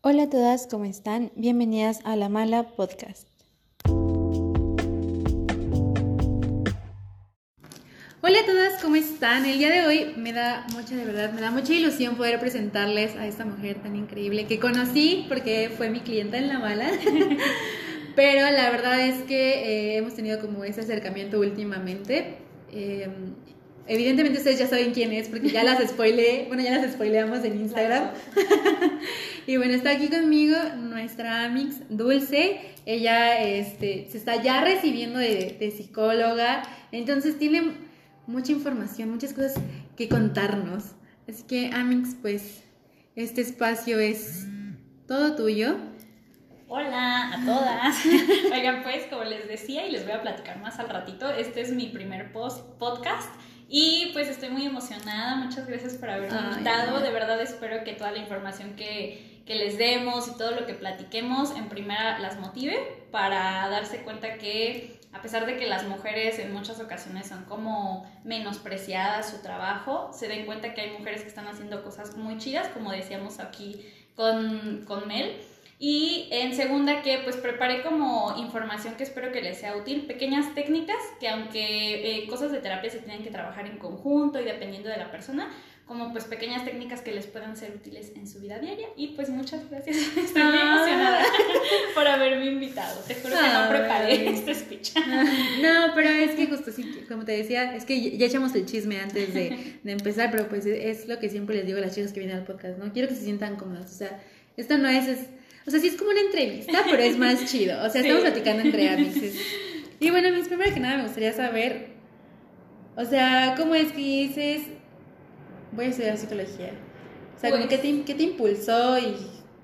Hola a todas, ¿cómo están? Bienvenidas a La Mala Podcast. Hola a todas, ¿cómo están? El día de hoy me da mucha, de verdad, me da mucha ilusión poder presentarles a esta mujer tan increíble que conocí porque fue mi clienta en La Mala. Pero la verdad es que eh, hemos tenido como ese acercamiento últimamente. Eh, Evidentemente ustedes ya saben quién es porque ya las spoileé, bueno, ya las spoileamos en Instagram. y bueno, está aquí conmigo nuestra Amix Dulce. Ella este, se está ya recibiendo de, psicóloga, entonces tiene mucha información, muchas cosas que contarnos. Así que Amix, pues este espacio es todo tuyo. Hola a todas. Oigan, pues como les decía y les voy a platicar más al ratito, este es mi primer post podcast y pues estoy muy emocionada, muchas gracias por haberme invitado, de verdad espero que toda la información que, que, les demos y todo lo que platiquemos en primera las motive para darse cuenta que a pesar de que las mujeres en muchas ocasiones son como menospreciadas su trabajo, se den cuenta que hay mujeres que están haciendo cosas muy chidas, como decíamos aquí con, con Mel y en segunda que pues preparé como información que espero que les sea útil, pequeñas técnicas que aunque eh, cosas de terapia se tienen que trabajar en conjunto y dependiendo de la persona, como pues pequeñas técnicas que les puedan ser útiles en su vida diaria. Y pues muchas gracias, estoy muy emocionada por haberme invitado. Te juro que no preparé este speech. No, pero es que justo sí, como te decía, es que ya echamos el chisme antes de, de empezar, pero pues es lo que siempre les digo a las chicas que vienen al podcast, ¿no? Quiero que se sientan cómodas, o sea, esto no es o sea, sí es como una entrevista, pero es más chido. O sea, estamos platicando entre amigos. Y bueno, mis primero que nada me gustaría saber, o sea, ¿cómo es que dices, voy a estudiar psicología? O sea, ¿qué, te, ¿qué te impulsó y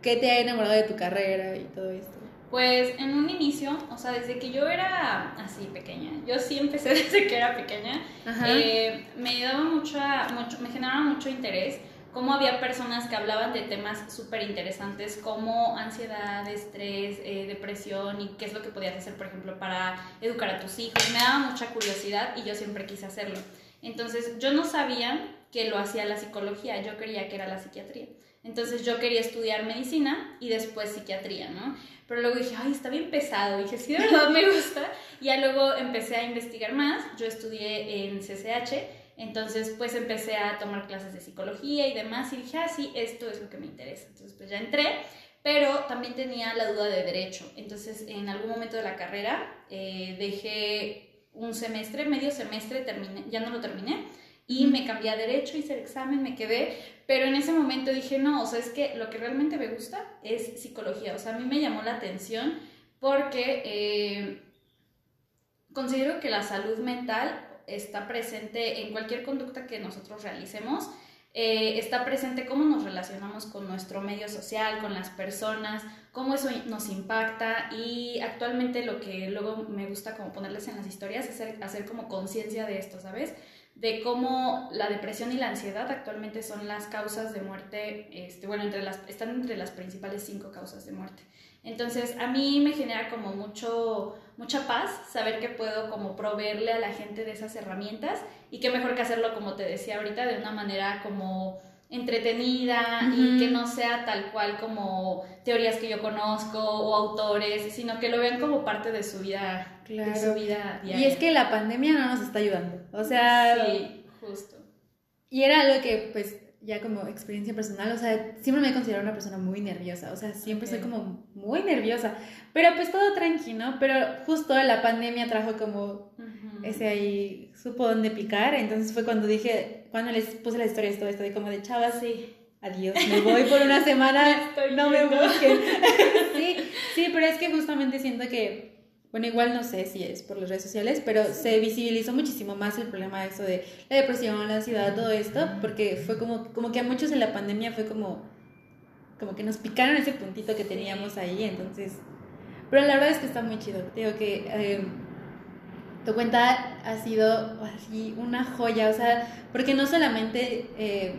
qué te ha enamorado de tu carrera y todo esto? Pues en un inicio, o sea, desde que yo era así pequeña, yo sí empecé desde que era pequeña, eh, me daba mucha, mucho, me generaba mucho interés cómo había personas que hablaban de temas súper interesantes como ansiedad, estrés, eh, depresión y qué es lo que podías hacer, por ejemplo, para educar a tus hijos. Me daba mucha curiosidad y yo siempre quise hacerlo. Entonces yo no sabía que lo hacía la psicología, yo creía que era la psiquiatría. Entonces yo quería estudiar medicina y después psiquiatría, ¿no? Pero luego dije, ay, está bien pesado. dije, sí, de verdad me gusta. Y ya luego empecé a investigar más. Yo estudié en CCH entonces, pues empecé a tomar clases de psicología y demás y dije, ah, sí, esto es lo que me interesa. Entonces, pues ya entré, pero también tenía la duda de derecho. Entonces, en algún momento de la carrera eh, dejé un semestre, medio semestre, terminé, ya no lo terminé y me cambié a derecho, hice el examen, me quedé, pero en ese momento dije, no, o sea, es que lo que realmente me gusta es psicología. O sea, a mí me llamó la atención porque... Eh, considero que la salud mental está presente en cualquier conducta que nosotros realicemos. Eh, está presente cómo nos relacionamos con nuestro medio social, con las personas, cómo eso nos impacta y actualmente lo que luego me gusta como ponerles en las historias es hacer, hacer como conciencia de esto, ¿sabes? De cómo la depresión y la ansiedad actualmente son las causas de muerte, este, bueno, están entre las principales cinco causas de muerte. Entonces, a mí me genera como mucho, mucha paz saber que puedo como proveerle a la gente de esas herramientas y qué mejor que hacerlo, como te decía ahorita, de una manera como entretenida y que no sea tal cual como teorías que yo conozco o autores, sino que lo vean como parte de su vida, de su vida diaria. Y es que la pandemia no nos está ayudando. O sea, sí, justo. Y era algo que pues ya como experiencia personal, o sea, siempre me he considerado una persona muy nerviosa, o sea, siempre soy como muy nerviosa, pero pues todo tranquilo, pero justo la pandemia trajo como ese ahí, supo dónde picar, entonces fue cuando dije, cuando les puse la historia de todo esto, de como de chavas, sí. Adiós, me voy por una semana, no me busquen. sí, sí, pero es que justamente siento que bueno, igual no sé si es por las redes sociales, pero se visibilizó muchísimo más el problema de eso de la depresión, la ansiedad, todo esto, porque fue como, como que a muchos en la pandemia fue como, como que nos picaron ese puntito que teníamos ahí, entonces, pero la verdad es que está muy chido, digo que eh, tu cuenta ha sido así una joya, o sea, porque no solamente, eh,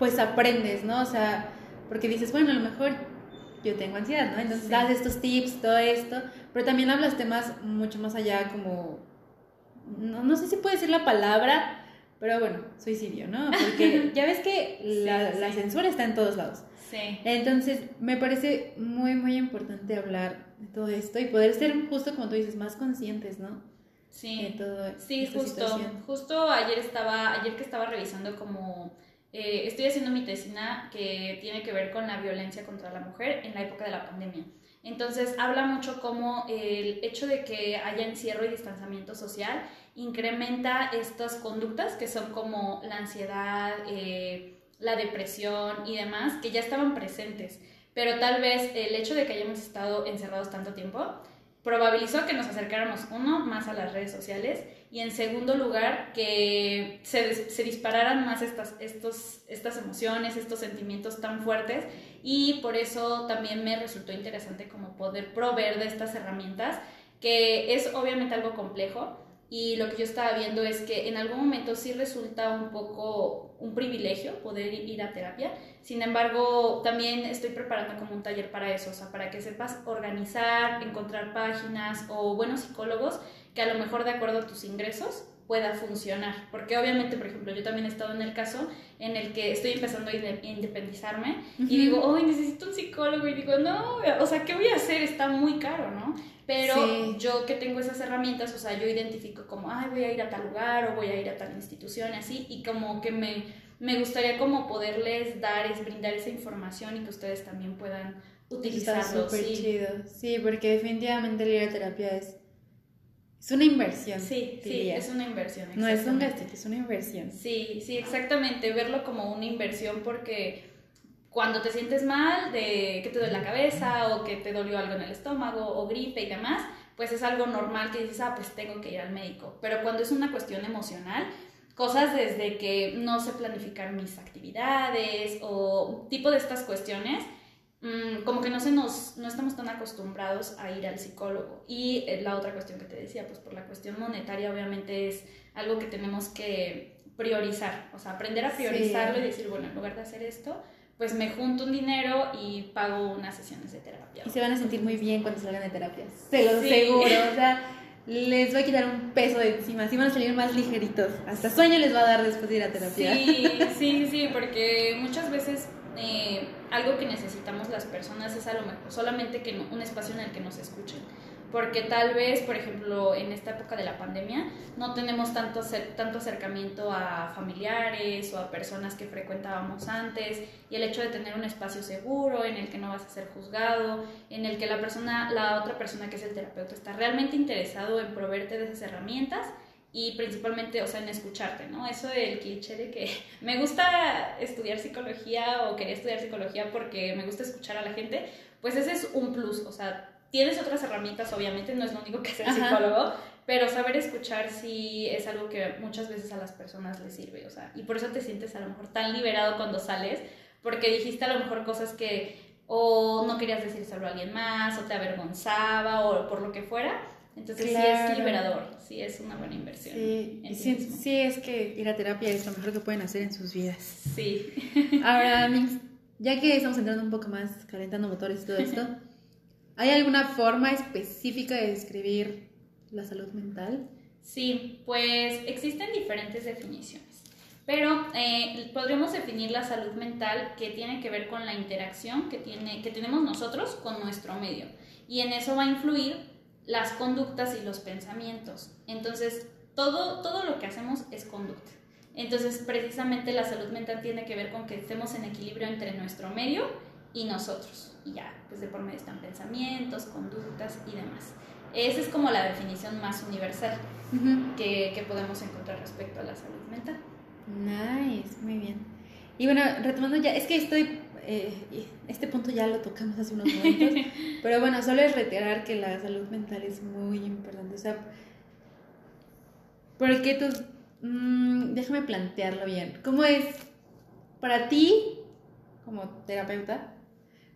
pues aprendes, ¿no? O sea, porque dices, bueno, a lo mejor yo tengo ansiedad, ¿no? Entonces das estos tips, todo esto, pero también hablas temas mucho más allá como, no, no sé si puedo decir la palabra, pero bueno, suicidio, ¿no? Porque ya ves que la, la censura está en todos lados. Sí. Entonces, me parece muy, muy importante hablar de todo esto y poder ser justo como tú dices, más conscientes, ¿no? Sí. De todo sí, justo. Justo ayer estaba, ayer que estaba revisando como eh, estoy haciendo mi tesina que tiene que ver con la violencia contra la mujer en la época de la pandemia. Entonces habla mucho como el hecho de que haya encierro y distanciamiento social incrementa estas conductas que son como la ansiedad, eh, la depresión y demás, que ya estaban presentes. Pero tal vez el hecho de que hayamos estado encerrados tanto tiempo probabilizó que nos acercáramos, uno, más a las redes sociales y en segundo lugar, que se, se dispararan más estas, estos, estas emociones, estos sentimientos tan fuertes y por eso también me resultó interesante como poder proveer de estas herramientas, que es obviamente algo complejo, y lo que yo estaba viendo es que en algún momento sí resulta un poco un privilegio poder ir a terapia. Sin embargo, también estoy preparando como un taller para eso, o sea, para que sepas organizar, encontrar páginas o buenos psicólogos que a lo mejor de acuerdo a tus ingresos pueda funcionar. Porque obviamente, por ejemplo, yo también he estado en el caso en el que estoy empezando a independizarme y digo, hoy necesito un psicólogo y digo, no, o sea, ¿qué voy a hacer? Está muy caro, ¿no? Pero yo que tengo esas herramientas, o sea, yo identifico como, ay, voy a ir a tal lugar o voy a ir a tal institución, así, y como que me, me gustaría como poderles dar, es brindar esa información y que ustedes también puedan utilizarlo. sí. chido. Sí, porque definitivamente la terapia es es una inversión. Sí, sí, es una inversión. No es un gasto, es una inversión. Sí, sí, exactamente. Verlo como una inversión porque cuando te sientes mal, de que te duele la cabeza o que te dolió algo en el estómago o gripe y demás, pues es algo normal que dices, ah, pues tengo que ir al médico. Pero cuando es una cuestión emocional, cosas desde que no sé planificar mis actividades o tipo de estas cuestiones, Mm, como que no, se nos, no estamos tan acostumbrados a ir al psicólogo. Y eh, la otra cuestión que te decía, pues por la cuestión monetaria obviamente es algo que tenemos que priorizar, o sea, aprender a priorizarlo y decir, bueno, en lugar de hacer esto, pues me junto un dinero y pago unas sesiones de terapia. Y se van a sentir muy bien cuando salgan de terapia, se lo aseguro, o sea, les va a quitar un peso de encima, así van a salir más ligeritos, hasta sueño les va a dar después de ir a terapia. Sí, sí, sí, porque muchas veces eh, algo que necesitamos las personas es a lo mejor solamente que un espacio en el que nos escuchen. Porque tal vez, por ejemplo, en esta época de la pandemia, no tenemos tanto, tanto acercamiento a familiares o a personas que frecuentábamos antes. Y el hecho de tener un espacio seguro en el que no vas a ser juzgado, en el que la persona, la otra persona que es el terapeuta está realmente interesado en proveerte de esas herramientas y principalmente, o sea, en escucharte, ¿no? Eso del cliché de que me gusta estudiar psicología o quería estudiar psicología porque me gusta escuchar a la gente, pues ese es un plus, o sea, tienes otras herramientas, obviamente, no es lo único que ser psicólogo, pero saber escuchar sí es algo que muchas veces a las personas les sirve, o sea, y por eso te sientes a lo mejor tan liberado cuando sales, porque dijiste a lo mejor cosas que o no querías decírselo a alguien más, o te avergonzaba, o por lo que fuera, entonces sí es liberador, sí es una buena inversión. Sí, sí, es que ir a terapia es lo mejor que pueden hacer en sus vidas. Sí. Ahora, ya que estamos entrando un poco más, calentando motores y todo esto, ¿hay alguna forma específica de describir la salud mental? Sí, pues existen diferentes definiciones, pero eh, podríamos definir la salud mental que tiene que ver con la interacción que, tiene, que tenemos nosotros con nuestro medio. Y en eso va a influir las conductas y los pensamientos. Entonces, todo, todo lo que hacemos es conducta. Entonces, precisamente la salud mental tiene que ver con que estemos en equilibrio entre nuestro medio y nosotros. Y ya, pues de por medio están pensamientos, conductas y demás. Esa es como la definición más universal que, que podemos encontrar respecto a la salud mental. Nice, muy bien. Y bueno, retomando ya, es que estoy eh, este punto ya lo tocamos hace unos momentos, pero bueno, solo es reiterar que la salud mental es muy importante. O sea, ¿por qué tú? Mm, déjame plantearlo bien. ¿Cómo es para ti, como terapeuta,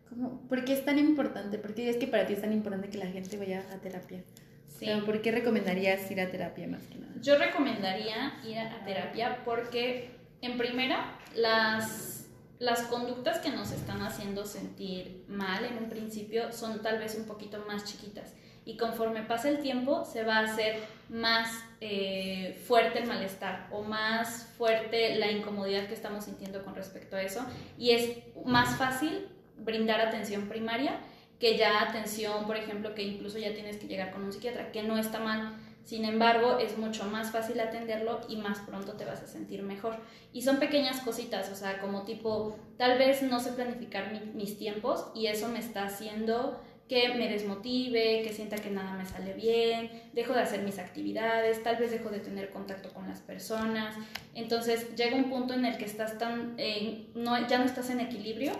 ¿cómo, por qué es tan importante? ¿Por qué es que para ti es tan importante que la gente vaya a terapia? Sí. ¿Por qué recomendarías ir a terapia más que nada? Yo recomendaría ir a terapia porque, en primera, las las conductas que nos están haciendo sentir mal en un principio son tal vez un poquito más chiquitas. y conforme pasa el tiempo se va a hacer más eh, fuerte el malestar o más fuerte la incomodidad que estamos sintiendo con respecto a eso y es más fácil brindar atención primaria que ya atención, por ejemplo, que incluso ya tienes que llegar con un psiquiatra, que no está mal. Sin embargo, es mucho más fácil atenderlo y más pronto te vas a sentir mejor. Y son pequeñas cositas, o sea, como tipo, tal vez no sé planificar mis tiempos y eso me está haciendo que me desmotive, que sienta que nada me sale bien, dejo de hacer mis actividades, tal vez dejo de tener contacto con las personas. Entonces llega un punto en el que estás tan, eh, no, ya no estás en equilibrio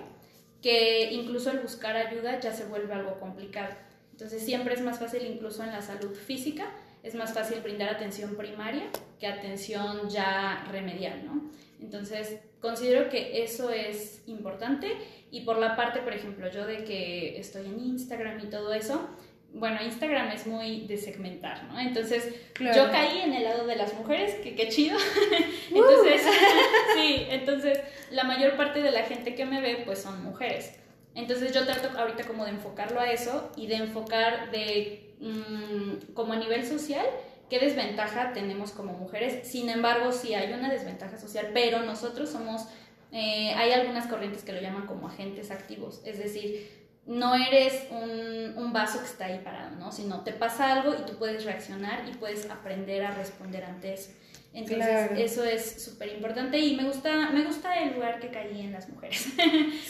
que incluso el buscar ayuda ya se vuelve algo complicado. Entonces siempre es más fácil, incluso en la salud física, es más fácil brindar atención primaria que atención ya remedial, ¿no? Entonces considero que eso es importante y por la parte, por ejemplo, yo de que estoy en Instagram y todo eso, bueno, Instagram es muy de segmentar, ¿no? Entonces, yo caí en el lado de las mujeres, que qué chido. entonces, uh. sí, entonces, la mayor parte de la gente que me ve, pues son mujeres. Entonces, yo trato ahorita como de enfocarlo a eso y de enfocar de, mm, como a nivel social, qué desventaja tenemos como mujeres. Sin embargo, sí hay una desventaja social, pero nosotros somos, eh, hay algunas corrientes que lo llaman como agentes activos, es decir, no eres un, un, vaso que está ahí parado, ¿no? Sino te pasa algo y tú puedes reaccionar y puedes aprender a responder ante eso. Entonces, eso es súper importante y me gusta, me gusta el lugar que caí en las mujeres.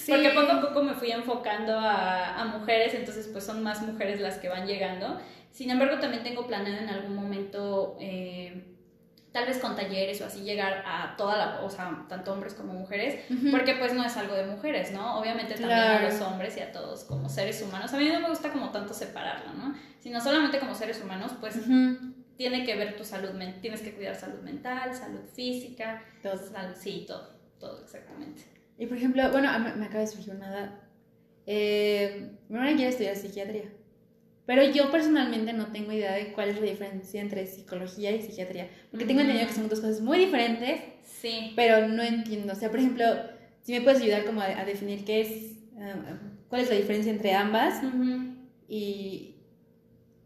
Porque poco a poco me fui enfocando a, a, mujeres, entonces pues son más mujeres las que van llegando. Sin embargo, también tengo planeado en algún momento... Eh, tal vez con talleres o así llegar a toda la, o sea, tanto hombres como mujeres, porque pues no es algo de mujeres, ¿no? Obviamente también a los hombres y a todos como seres humanos. A mí no me gusta como tanto separarlo, ¿no? Sino solamente como seres humanos, pues tiene que ver tu salud, tienes que cuidar salud mental, salud física, todo. sí, todo, todo exactamente. Y por ejemplo, bueno, me, acaba de surgir una... Eh, mi hermana quiere estudiar psiquiatría. Pero yo personalmente no tengo idea de cuál es la diferencia entre psicología y psiquiatría. Porque tengo entendido que son dos cosas muy diferentes. Sí. Pero no entiendo. O sea, por ejemplo, si me puedes ayudar como a, definir qué es, ah, cuál es la diferencia entre ambas y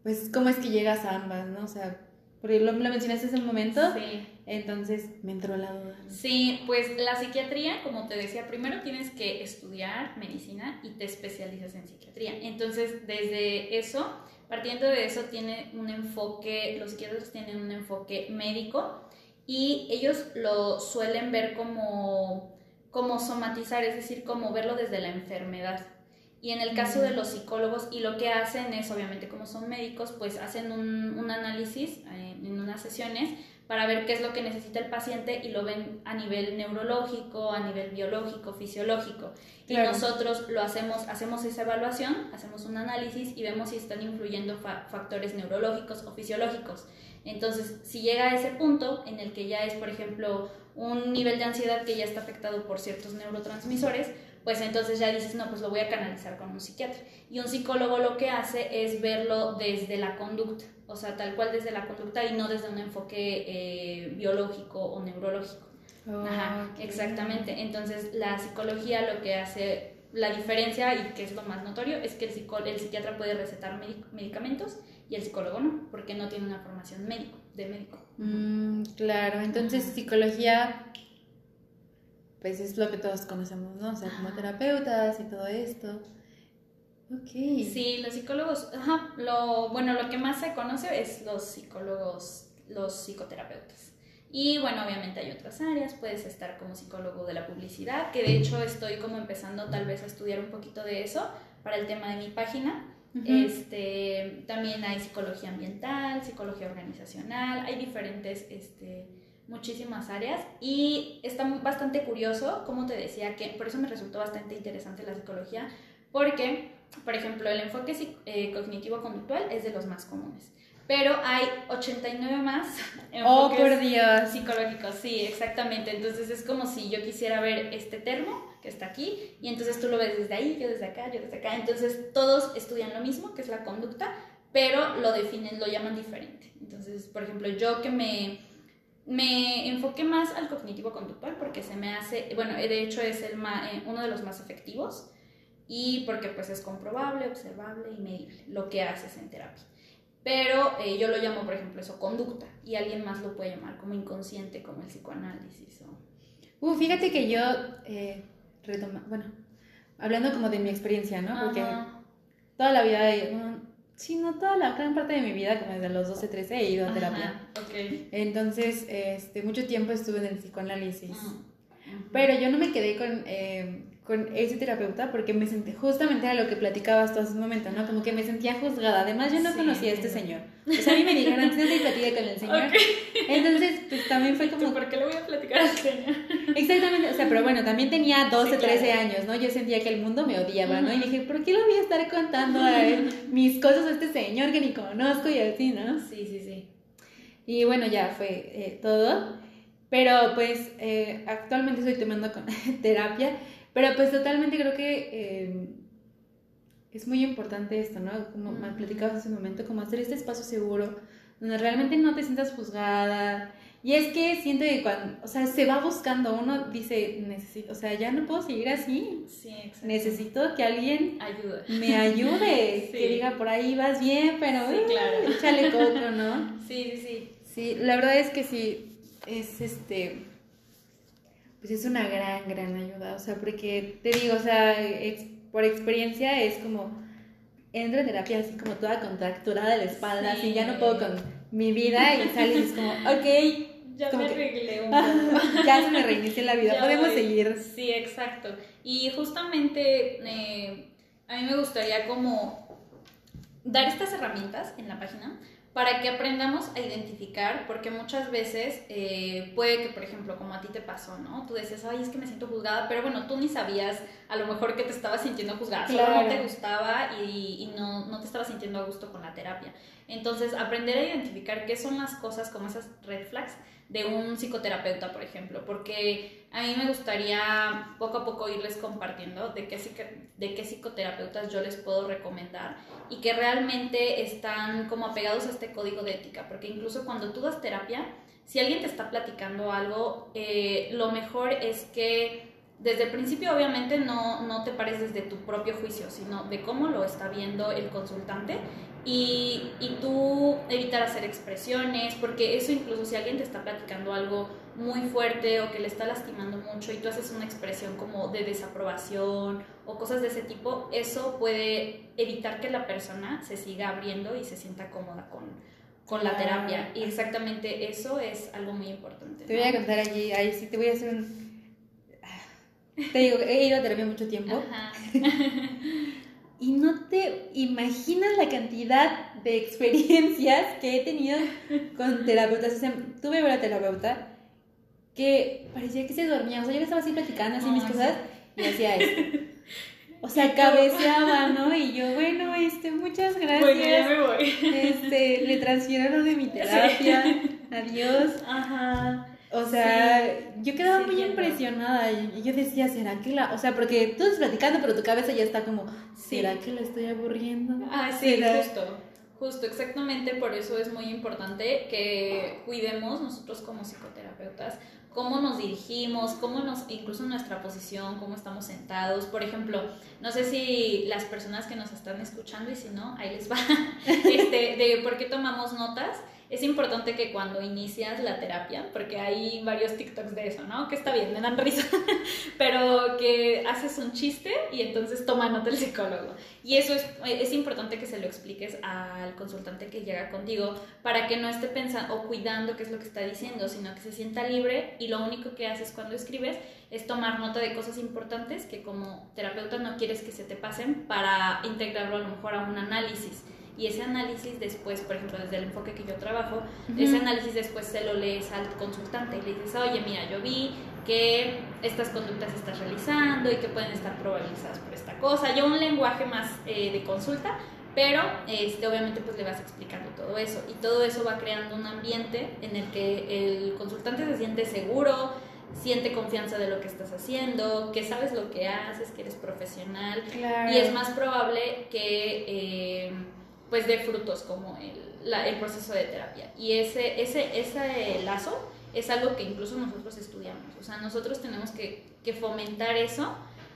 pues cómo es que llegas a ambas, ¿no? O sea, porque lo, lo mencionaste hace un momento. Sí. Entonces me entró la duda. Sí, pues la psiquiatría, como te decía, primero tienes que estudiar medicina y te especializas en psiquiatría. Entonces, desde eso, partiendo de eso, tiene un enfoque, los psiquiatras tienen un enfoque médico y ellos lo suelen ver como, como somatizar, es decir, como verlo desde la enfermedad. Y en el caso de los psicólogos, y lo que hacen es, obviamente como son médicos, pues hacen un, un análisis eh, en unas sesiones para ver qué es lo que necesita el paciente y lo ven a nivel neurológico, a nivel biológico, fisiológico. Y nosotros lo hacemos, hacemos esa evaluación, hacemos un análisis y vemos si están influyendo factores neurológicos o fisiológicos. Entonces, si llega a ese punto en el que ya es, por ejemplo, un nivel de ansiedad que ya está afectado por ciertos neurotransmisores, pues entonces ya dices, no, pues lo voy a canalizar con un psiquiatra. Y un psicólogo lo que hace es verlo desde la conducta, o sea, tal cual desde la conducta y no desde un enfoque eh, biológico o neurológico. Ajá, exactamente. Entonces, la psicología lo que hace, la diferencia y que es lo más notorio, es que el, el psiquiatra puede recetar medicamentos y el psicólogo no, porque no tiene una formación médico, de médico. Mm, claro, entonces psicología pues es lo que todos conocemos, ¿no? O sea, como terapeutas y todo esto. Ok. Sí, los psicólogos, ajá, lo, bueno, lo que más se conoce es los psicólogos, los psicoterapeutas. Y bueno, obviamente hay otras áreas, puedes estar como psicólogo de la publicidad, que de hecho estoy como empezando tal vez a estudiar un poquito de eso para el tema de mi página. este, también hay psicología ambiental, psicología organizacional, hay diferentes este, muchísimas áreas y está bastante curioso, como te decía, que por eso me resultó bastante interesante la psicología, porque, por ejemplo, el enfoque eh, cognitivo-conductual es de los más comunes, pero hay 89 más oh, por Dios. psicológicos, sí, exactamente, entonces es como si yo quisiera ver este termo que está aquí y entonces tú lo ves desde ahí, yo desde acá, yo desde acá, entonces todos estudian lo mismo, que es la conducta, pero lo definen, lo llaman diferente. Entonces, por ejemplo, yo que me me enfoqué más al cognitivo conductual porque se me hace, bueno, de hecho es el eh, uno de los más efectivos y porque pues es comprobable, observable y medible lo que haces en terapia. pero eh, yo lo llamo, por ejemplo, eso, conducta, y alguien más lo puede llamar como inconsciente, como el psicoanálisis. O... Uh, fíjate que yo, eh, retoma, bueno, hablando como de mi experiencia, ¿no? Porque toda la vida, sí, no toda la gran parte de mi vida, como desde los 12, 13, he ido a terapia. Okay. Entonces, este, mucho tiempo estuve en el psicoanálisis. Pero yo no me quedé con, eh, con ese terapeuta porque me sentí, justamente a lo que platicabas tú hace un momento, ¿no? Como que me sentía juzgada. Además, yo no conocía a este señor. O sea, a mí me dijeron, antes de platicar con el señor. Entonces, pues también fue como... ¿Por qué le voy a platicar al señor? Exactamente, o sea, pero bueno, también tenía 12, 13 años, ¿no? Yo sentía que el mundo me odiaba, ¿no? Y dije, ¿por qué le voy a estar contando a mis cosas a este señor que ni conozco y así, ¿no? Sí, sí, sí. Y bueno, ya fue eh, todo. Pero pues eh, actualmente estoy tomando terapia, pero pues totalmente creo que eh, es muy importante esto, ¿no? Como me platicabas hace un momento, como hacer este espacio seguro, donde realmente no te sientas juzgada. Y es que siento que cuando, o sea, se va buscando, uno dice, necesito, o sea, ya no puedo seguir así. Sí, exacto. Necesito que alguien Ayuda. me ayude, que diga, por ahí vas bien, pero sí, claro. échale coco, ¿no? Sí, sí, sí. Sí, la verdad es que sí, es este, pues es una gran, gran ayuda, o sea, porque te digo, o sea, por experiencia es como, entro en terapia así como toda contracturada de la espalda, así ya no puedo con mi vida y sales como, ok. Ya me arreglé un poco. ya se me reinicia la vida, podemos seguir. Sí, exacto. Y justamente eh, a mí me gustaría como dar estas herramientas en la página para que aprendamos a identificar, porque muchas veces eh, puede que, por ejemplo, como a ti te pasó, ¿no? Tú decías, ay, es que me siento juzgada, pero bueno, tú ni sabías a lo mejor que te estabas sintiendo juzgada, solo no te gustaba y, y no, no, te estabas sintiendo a gusto con la terapia. Entonces, aprender a identificar qué son las cosas como esas red flags de un psicoterapeuta, por ejemplo, porque a mí me gustaría poco a poco irles compartiendo de qué, de qué psicoterapeutas yo les puedo recomendar y que realmente están como apegados a este código de ética, porque incluso cuando tú das terapia, si alguien te está platicando algo, eh, lo mejor es que desde el principio obviamente no, no te pares desde tu propio juicio, sino de cómo lo está viendo el consultante y, y, tú evitar hacer expresiones, porque eso incluso si alguien te está platicando algo muy fuerte o que le está lastimando mucho y tú haces una expresión como de desaprobación o cosas de ese tipo, eso puede evitar que la persona se siga abriendo y se sienta cómoda con, con la terapia. Y exactamente eso es algo muy importante. Te voy a contar allí, ahí sí te voy a hacer un... Te digo, he ido a terapia mucho tiempo. Ajá. y no te imaginas la cantidad de experiencias que he tenido con terapeutas. O sea, tuve una terapeuta que parecía que se dormía. O sea, yo le estaba así platicando así mis cosas y hacía esto. O sea, cabeceaba, ¿no? Y yo, bueno, este, muchas gracias. Bueno, ya me voy. Este, le transfiero lo de mi terapia. Adiós. Ajá. O sea, yo quedaba muy impresionada y yo decía, ¿será que la...? O sea, porque tú estás platicando, pero tu cabeza ya está como, ¿será que la estoy aburriendo? Ah, sí, justo. Justo, exactamente por eso es muy importante que cuidemos nosotros como psicoterapeutas cómo nos dirigimos, cómo nos, incluso nuestra posición, cómo estamos sentados. Por ejemplo, no sé si las personas que nos están escuchando y si no, ahí les va, este, de por qué tomamos notas es importante que cuando inicias la terapia, porque hay varios TikToks de eso, ¿no? Que está bien, me dan risa, pero que haces un chiste y entonces toma nota el psicólogo. Y eso es, es importante que se lo expliques al consultante que llega contigo para que no esté pensando o cuidando qué es lo que está diciendo, sino que se sienta libre y lo único que haces cuando escribes es tomar nota de cosas importantes que como terapeuta no quieres que se te pasen para integrarlo a lo mejor a un análisis y ese análisis después, por ejemplo, desde el enfoque que yo trabajo, ese análisis después se lo lees al consultante y le dices, oye, mira, yo vi que estas conductas estás realizando y que pueden estar probabilizadas por esta cosa. Yo un lenguaje más eh, de consulta, pero este, obviamente pues le vas explicando todo eso y todo eso va creando un ambiente en el que el consultante se siente seguro, siente confianza de lo que estás haciendo, que sabes lo que haces, que eres profesional. Y es más probable que... Eh, pues de frutos como el, el proceso de terapia. Y ese, ese, ese lazo es algo que incluso nosotros estudiamos. O sea, nosotros tenemos que, que fomentar eso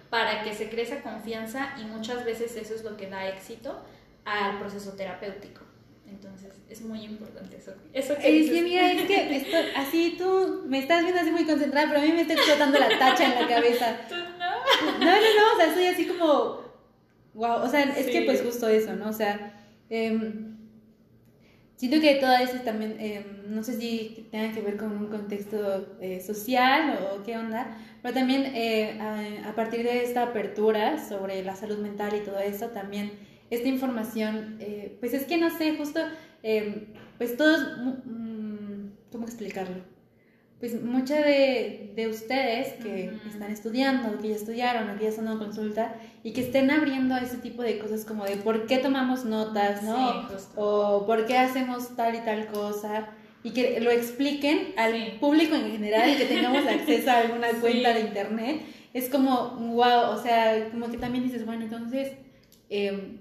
para que se cree esa confianza y muchas veces eso es lo que da éxito al proceso terapéutico. Entonces, es muy importante eso. eso que es que mira, es que esto, así tú me estás viendo así muy concentrada, pero a mí me está explotando la tacha en la cabeza. ¿Tú no? No, no, no, o sea, estoy así como, wow, o sea, es que pues justo eso, ¿no? O sea, eh, Siento que todo eso también, eh, no sé si tenga que ver con un contexto eh, social o, qué onda, pero también eh, a, partir de esta apertura sobre la salud mental y todo eso, también esta información, pues es que no sé, justo, pues todos, mm, ¿cómo explicarlo? Pues muchas de, de, ustedes que están estudiando, que ya estudiaron, o que ya están en consulta, y que estén abriendo ese tipo de cosas como de por qué tomamos notas, ¿no? o por qué hacemos tal y tal cosa, y que lo expliquen al público en general, y que tengamos acceso a alguna cuenta de internet, es como, wow, o sea, como que también dices, bueno, entonces... Eh,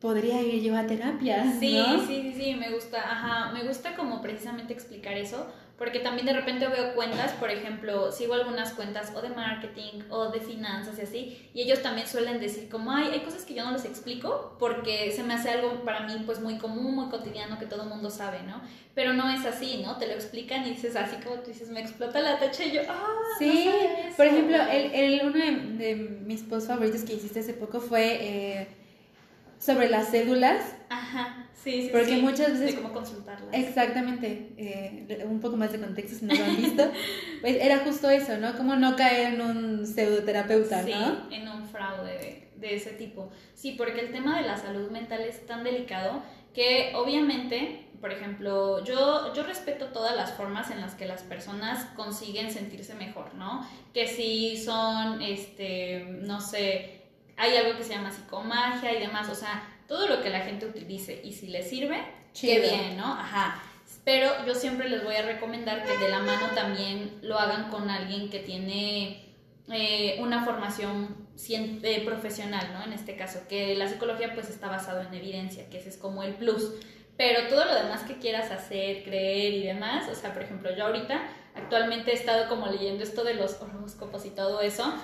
podría ir yo a terapia. Sí, sí, sí, sí, me gusta, ajá, me gusta como precisamente explicar eso, porque también de repente veo cuentas, por ejemplo, sigo algunas cuentas o de marketing o de finanzas y así, y ellos también suelen decir como, ay, hay cosas que yo no les explico porque se me hace algo para mí pues muy común, muy cotidiano que todo el mundo sabe, ¿no? Pero no es así, ¿no? Te lo explican y dices así como tú dices, me explota la tacha y yo, ah, sí, por ejemplo, el, el, uno de, mis posts favoritos que hiciste hace poco fue... Eh, sobre las cédulas. Ajá, sí, sí. Porque muchas veces... De cómo consultarlas. Exactamente. Eh, un poco más de contexto si no lo han visto. pues era justo eso, ¿no? Cómo no caer en un pseudoterapeuta, sí, en un fraude de, ese tipo. Sí, porque el tema de la salud mental es tan delicado que obviamente por ejemplo, yo, yo respeto todas las formas en las que las personas consiguen sentirse mejor, ¿no? Que si son, este, no sé, hay algo que se llama psicomagia y demás, o sea, todo lo que la gente utilice y si le sirve, qué bien, ¿no? Ajá. Pero yo siempre les voy a recomendar que de la mano también lo hagan con alguien que tiene eh, una formación eh, profesional, ¿no? En este caso, que la psicología pues está basado en evidencia, que ese es como el plus. Pero todo lo demás que quieras hacer, creer y demás, o sea, por ejemplo, yo ahorita actualmente he estado como leyendo esto de los horóscopos y todo eso,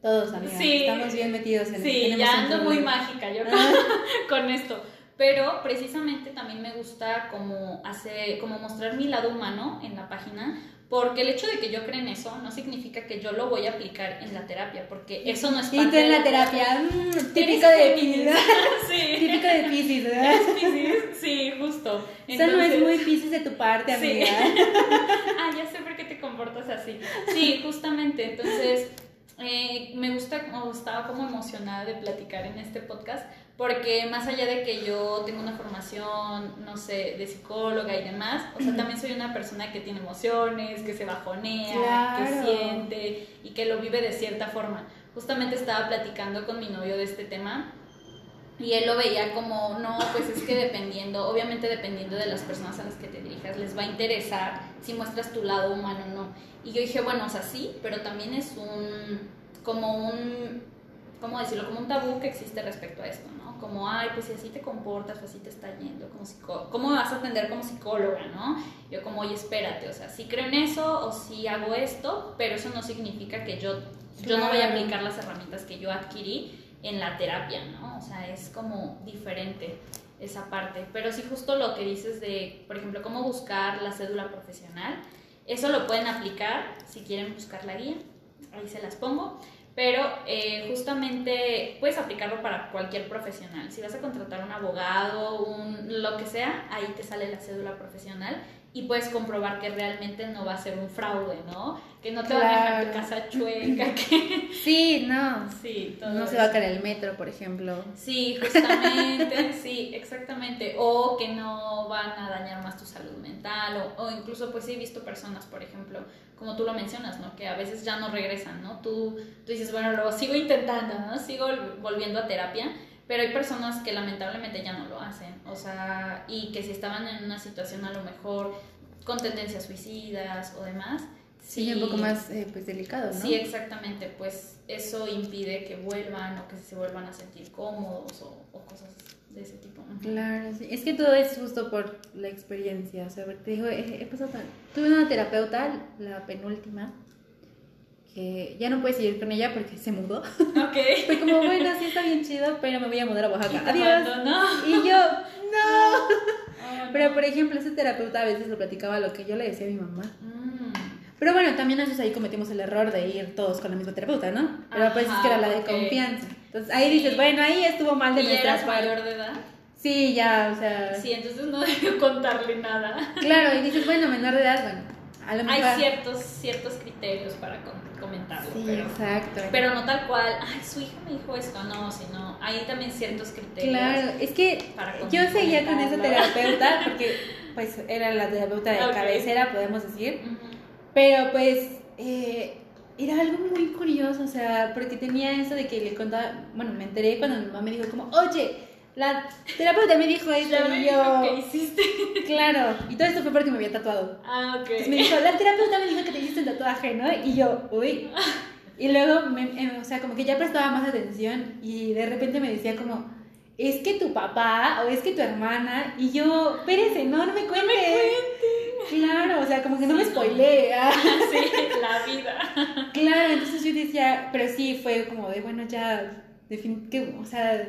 todos, amigas. Estamos bien metidos en Sí, ya ando muy mágica yo con, esto. Pero precisamente también me gusta como hacer, como mostrar mi lado humano en la página, porque el hecho de que yo cree en eso no significa que yo lo voy a aplicar en la terapia, porque eso no es parte de en la, terapia, mm, típico de Pisces. sí. Típico de Pisces, ¿verdad? Sí, justo. Eso no es muy Pisces de tu parte, amiga. ah, ya sé por qué te comportas así. Sí, justamente. Entonces, eh, me gusta, o estaba como emocionada de platicar en este podcast, porque más allá de que yo tengo una formación, no sé, de psicóloga y demás, o sea, también soy una persona que tiene emociones, que se bajonea, que siente y que lo vive de cierta forma. Justamente estaba platicando con mi novio de este tema y él lo veía como, no, pues es que dependiendo, obviamente dependiendo de las personas a las que te dirijas, les va a interesar si muestras tu lado humano o no. Y yo dije, bueno, o sea, sí, pero también es un, como un, ¿cómo decirlo? Como un tabú que existe respecto a esto, ¿no? Como, ay, pues si así te comportas, pues así te está yendo, como ¿cómo me vas a atender como psicóloga, no? Yo como, oye, espérate, o sea, sí creo en eso o sí hago esto, pero eso no significa que yo, yo no voy a aplicar las herramientas que yo adquirí en la terapia, ¿no? O sea, es como diferente esa parte. Pero sí justo lo que dices de, por ejemplo, cómo buscar la cédula profesional, eso lo pueden aplicar si quieren buscar la guía, ahí se las pongo, pero eh, justamente puedes aplicarlo para cualquier profesional. Si vas a contratar un abogado, un, lo que sea, ahí te sale la cédula profesional y puedes comprobar que realmente no va a ser un fraude, ¿no? Que no te va a dejar tu casa chueca, que... Sí, no. Sí, todo No se va a caer el metro, por ejemplo. Sí, justamente, sí, exactamente. O que no van a dañar más tu salud mental, o, o, incluso, pues sí he visto personas, por ejemplo, como tú lo mencionas, ¿no? Que a veces ya no regresan, ¿no? Tú, tú dices, bueno, lo sigo intentando, ¿no? Sigo volviendo a terapia, pero hay personas que lamentablemente ya no lo hacen, o sea, y que si estaban en una situación a lo mejor con tendencias suicidas o demás. Sí, un poco más eh, pues delicado, ¿no? Sí, exactamente, pues eso impide que vuelvan o que se vuelvan a sentir cómodos o, cosas de ese tipo. Claro, sí. Es que todo es justo por la experiencia. O sea, te digo, he, pasado, tuve una terapeuta, la penúltima, que ya no puedes seguir con ella porque se mudó. Ok. Fue como, bueno, sí está bien chido, pero me voy a mudar a Oaxaca. Adiós. No. Y yo, no. Pero, por ejemplo, ese terapeuta a veces lo platicaba lo que yo le decía a mi mamá. Mm. Pero bueno, también nosotros ahí cometimos el error de ir todos con la misma terapeuta, ¿no? Pero pues es Ajá, que era la de confianza. Entonces ahí Sí. dices, bueno, ahí estuvo mal de ¿Y eras mayor de edad? Sí, ya, o sea. Sí, entonces no debió contarle nada. Claro, y dices, bueno, menor de edad, bueno, a lo mejor. Hay ciertos, ciertos criterios para com- comentarlo, Sí, pero, exacto. pero no tal cual, ay, su hija me dijo esto, no, sino hay también ciertos criterios. Claro, es que Para yo seguía con esa terapeuta porque pues era la terapeuta de cabecera, podemos decir, pero pues eh, era algo muy curioso, o sea, porque tenía eso de que le contaba, bueno, me enteré cuando mi mamá me dijo como, oye, la terapeuta me dijo Ya y yo, que hiciste. claro, y todo esto fue porque me había tatuado. Ah, ok. Entonces me dijo, la terapeuta me dijo que te hiciste el tatuaje, ¿no? Y yo, uy. Y luego, me, em, o sea, como que ya prestaba más atención y de repente me decía como, es que tu papá o es que tu hermana. Y yo, espérese, no, no me cuente. Claro, o sea, como que no me Sí, no. ah. sí, la vida. Claro, entonces yo decía, pero sí fue como de, bueno, ya, que, o sea,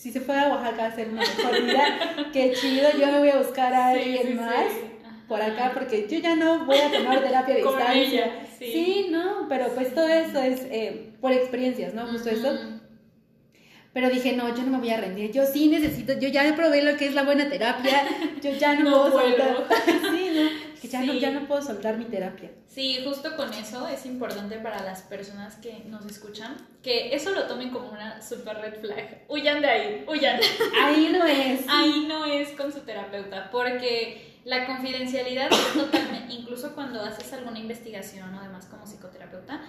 si se fue a Oaxaca a hacer una mejor vida, qué chido, yo me voy a buscar a Sí, alguien sí, más sí. por acá porque yo ya no voy a tomar terapia de distancia. sí. sí. no, pero pues todo eso es eh, por experiencias, ¿no? Justo eso. Pero dije, no, yo no me voy a rendir. Yo sí necesito, yo ya probé lo que es la buena terapia. Yo ya no, No puedo sí, no, que ya, no, Sí. ya no puedo soltar mi terapia. Sí, justo con eso es importante para las personas que nos escuchan que eso lo tomen como una super red flag. Huyan de ahí, huyan. Ahí no es. Ahí no es con su terapeuta, porque la confidencialidad es totalmente, incluso cuando haces alguna investigación o demás como psicoterapeuta,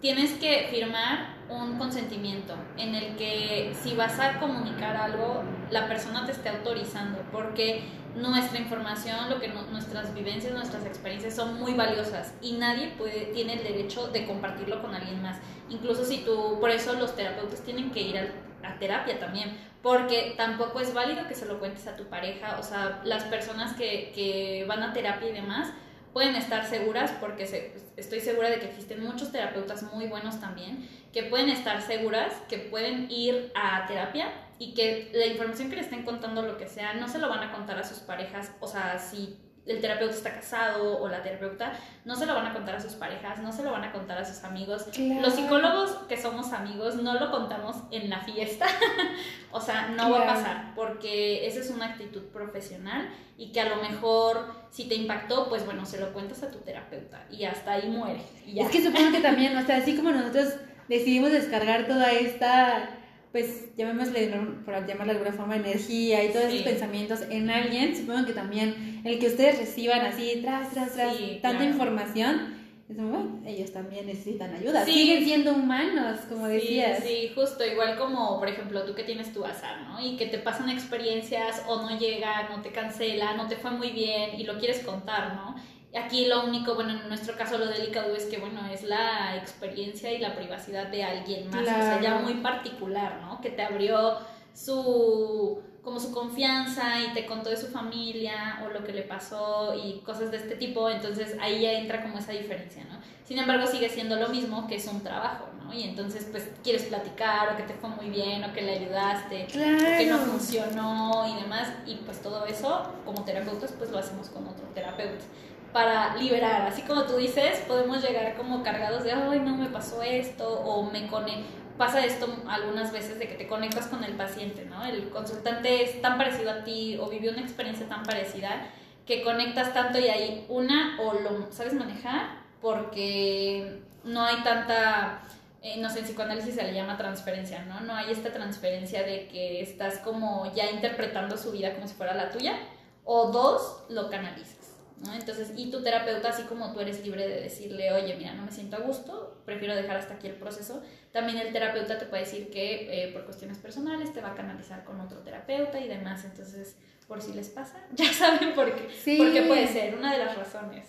tienes que firmar un consentimiento en el que si vas a comunicar algo, la persona te esté autorizando, porque nuestra información, lo que no- nuestras vivencias, nuestras experiencias son muy valiosas y nadie puede, tiene el derecho de compartirlo con alguien más. Incluso si tú, por eso los terapeutas tienen que ir a terapia también, porque tampoco es válido que se lo cuentes a tu pareja, o sea, las personas que, que van a terapia y demás pueden estar seguras, porque se- estoy segura de que existen muchos terapeutas muy buenos también, que pueden estar seguras, que pueden ir a terapia y que la información que le estén contando, lo que sea, no se lo van a contar a sus parejas, o sea, si el terapeuta está casado o la terapeuta, no se lo van a contar a sus parejas, no se lo van a contar a sus amigos. Claro. Los psicólogos que somos amigos no lo contamos en la fiesta, o sea, no va a pasar, porque esa es una actitud profesional y que a lo mejor si te impactó, pues bueno, se lo cuentas a tu terapeuta y hasta ahí muere. Y ya. Es que supongo que también, o sea, así como nosotros decidimos descargar toda esta, pues llamémosle, ¿no? por llamarle de alguna forma, energía y todos Sí. esos pensamientos en alguien, supongo que también el que ustedes reciban así, tras, tras, tras, Sí, tanta claro. información, es bueno, ellos también necesitan ayuda. Sí. Siguen siendo humanos, como decías. Sí, justo, igual como, por ejemplo, tú que tienes tu azar, ¿no? Y que te pasan experiencias o no llegan, o te cancela, no te fue muy bien y lo quieres contar, ¿no? Aquí lo único, bueno, en nuestro caso lo delicado es que, bueno, es la experiencia y la privacidad de alguien más, o sea, ya muy particular, ¿no? Que te abrió su como su confianza y te contó de su familia o lo que le pasó y cosas de este tipo, entonces ahí ya entra como esa diferencia, ¿no? Sin embargo, sigue siendo lo mismo que es un trabajo, ¿no? Y entonces, pues, quieres platicar o que te fue muy bien o que le ayudaste, o que no funcionó y demás, y pues todo eso, como terapeutas, pues lo hacemos con otro terapeuta para liberar, así como tú dices, podemos llegar como cargados de, ay, no me pasó esto, o me cone pasa esto algunas veces de que te conectas con el paciente, ¿no? El consultante es tan parecido a ti o vivió una experiencia tan parecida que conectas tanto y ahí una o lo sabes manejar porque no hay tanta, eh, no sé, en psicoanálisis se le llama transferencia, ¿no? No hay esta transferencia de que estás como ya interpretando su vida como si fuera la tuya o dos, lo canalizas. ¿No? Entonces, y tu terapeuta, así como tú eres libre de decirle, oye, mira, no me siento a gusto, prefiero dejar hasta aquí el proceso, también el terapeuta te puede decir que eh, por cuestiones personales te va a canalizar con otro terapeuta y demás. Entonces, por si les pasa, ya saben por qué. Sí. Porque puede ser una de las razones.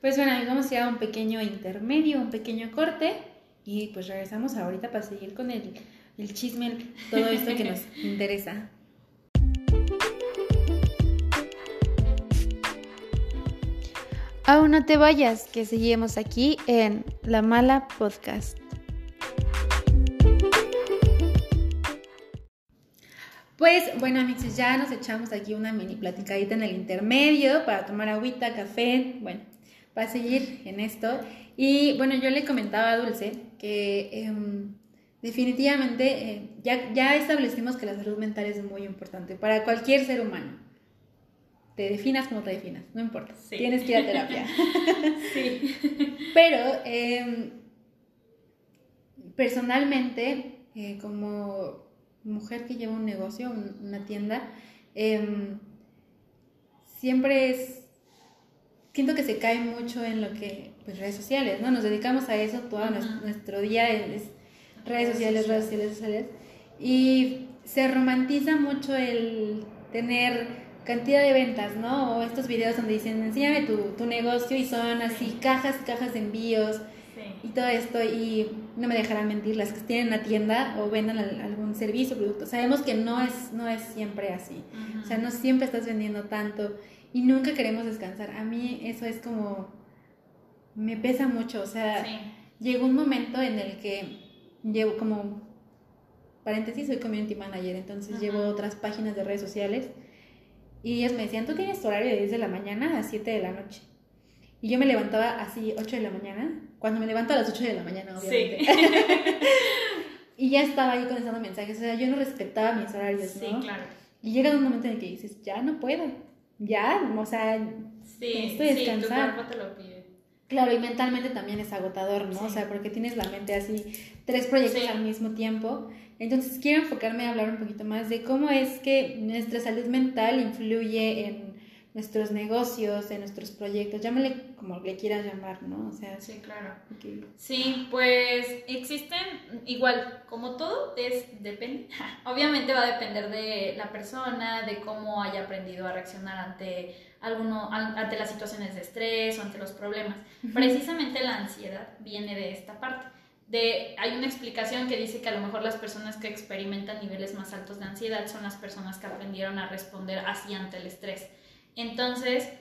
Pues bueno, vamos a un pequeño intermedio, un pequeño corte y pues regresamos ahorita para seguir con el, el chisme, todo esto que nos interesa. Aún no te vayas, que seguimos aquí en La Mala Podcast. Pues bueno, amigos, ya nos echamos aquí una mini platicadita en el intermedio para tomar agüita, café, bueno, para seguir en esto. Y bueno, yo le comentaba a Dulce que em, definitivamente eh, ya, ya establecimos que la salud mental es muy importante para cualquier ser humano te definas como te definas, no importa. Tienes que ir a terapia. sí. Pero em, personalmente, eh, como mujer que lleva un negocio, una tienda, em, siempre es siento que se cae mucho en lo que, pues redes sociales, ¿no? Nos dedicamos a eso, todo nuestro día es redes sociales, redes sociales, redes sociales. Y se romantiza mucho el tener cantidad de ventas, ¿no? O estos videos donde dicen, enséñame tu, tu negocio y son así cajas, cajas de envíos y todo esto. Y no me dejarán mentir, las que tienen una tienda o vendan algún servicio o producto, sabemos que no es, no es siempre así. O sea, no siempre estás vendiendo tanto y nunca queremos descansar. A mí eso es como, me pesa mucho. O sea, llegó un momento en el que llevo como, paréntesis, soy community manager, entonces llevo otras páginas de redes sociales y ellos me decían, tú tienes tu horario de 10 de la mañana a 7 de la noche. Y yo me levantaba así 8 de la mañana, cuando me levanto a las 8 de la mañana, obviamente. Sí. y ya estaba ahí contestando mensajes, o sea, yo no respetaba mis horarios, ¿no? Sí, claro. Y llega un momento en el que dices, ya no puedo, ya, o sea, sí, estoy descansar. Sí, tu cuerpo te lo pide. Claro, y mentalmente también es agotador, ¿no? O sea, porque tienes la mente así, tres proyectos al mismo tiempo. Entonces quiero enfocarme a hablar un poquito más de cómo es que nuestra salud mental influye en nuestros negocios, en nuestros proyectos, llámale como le quieras llamar, ¿no? O sea, sí, claro. Sí, pues existen, igual, como todo, es, depende, obviamente va a depender de la persona, de cómo haya aprendido a reaccionar ante alguno, ante las situaciones de estrés o ante los problemas. Precisamente la ansiedad viene de esta parte hay una explicación que dice que a lo mejor las personas que experimentan niveles más altos de ansiedad son las personas que aprendieron a responder así ante el estrés. Entonces,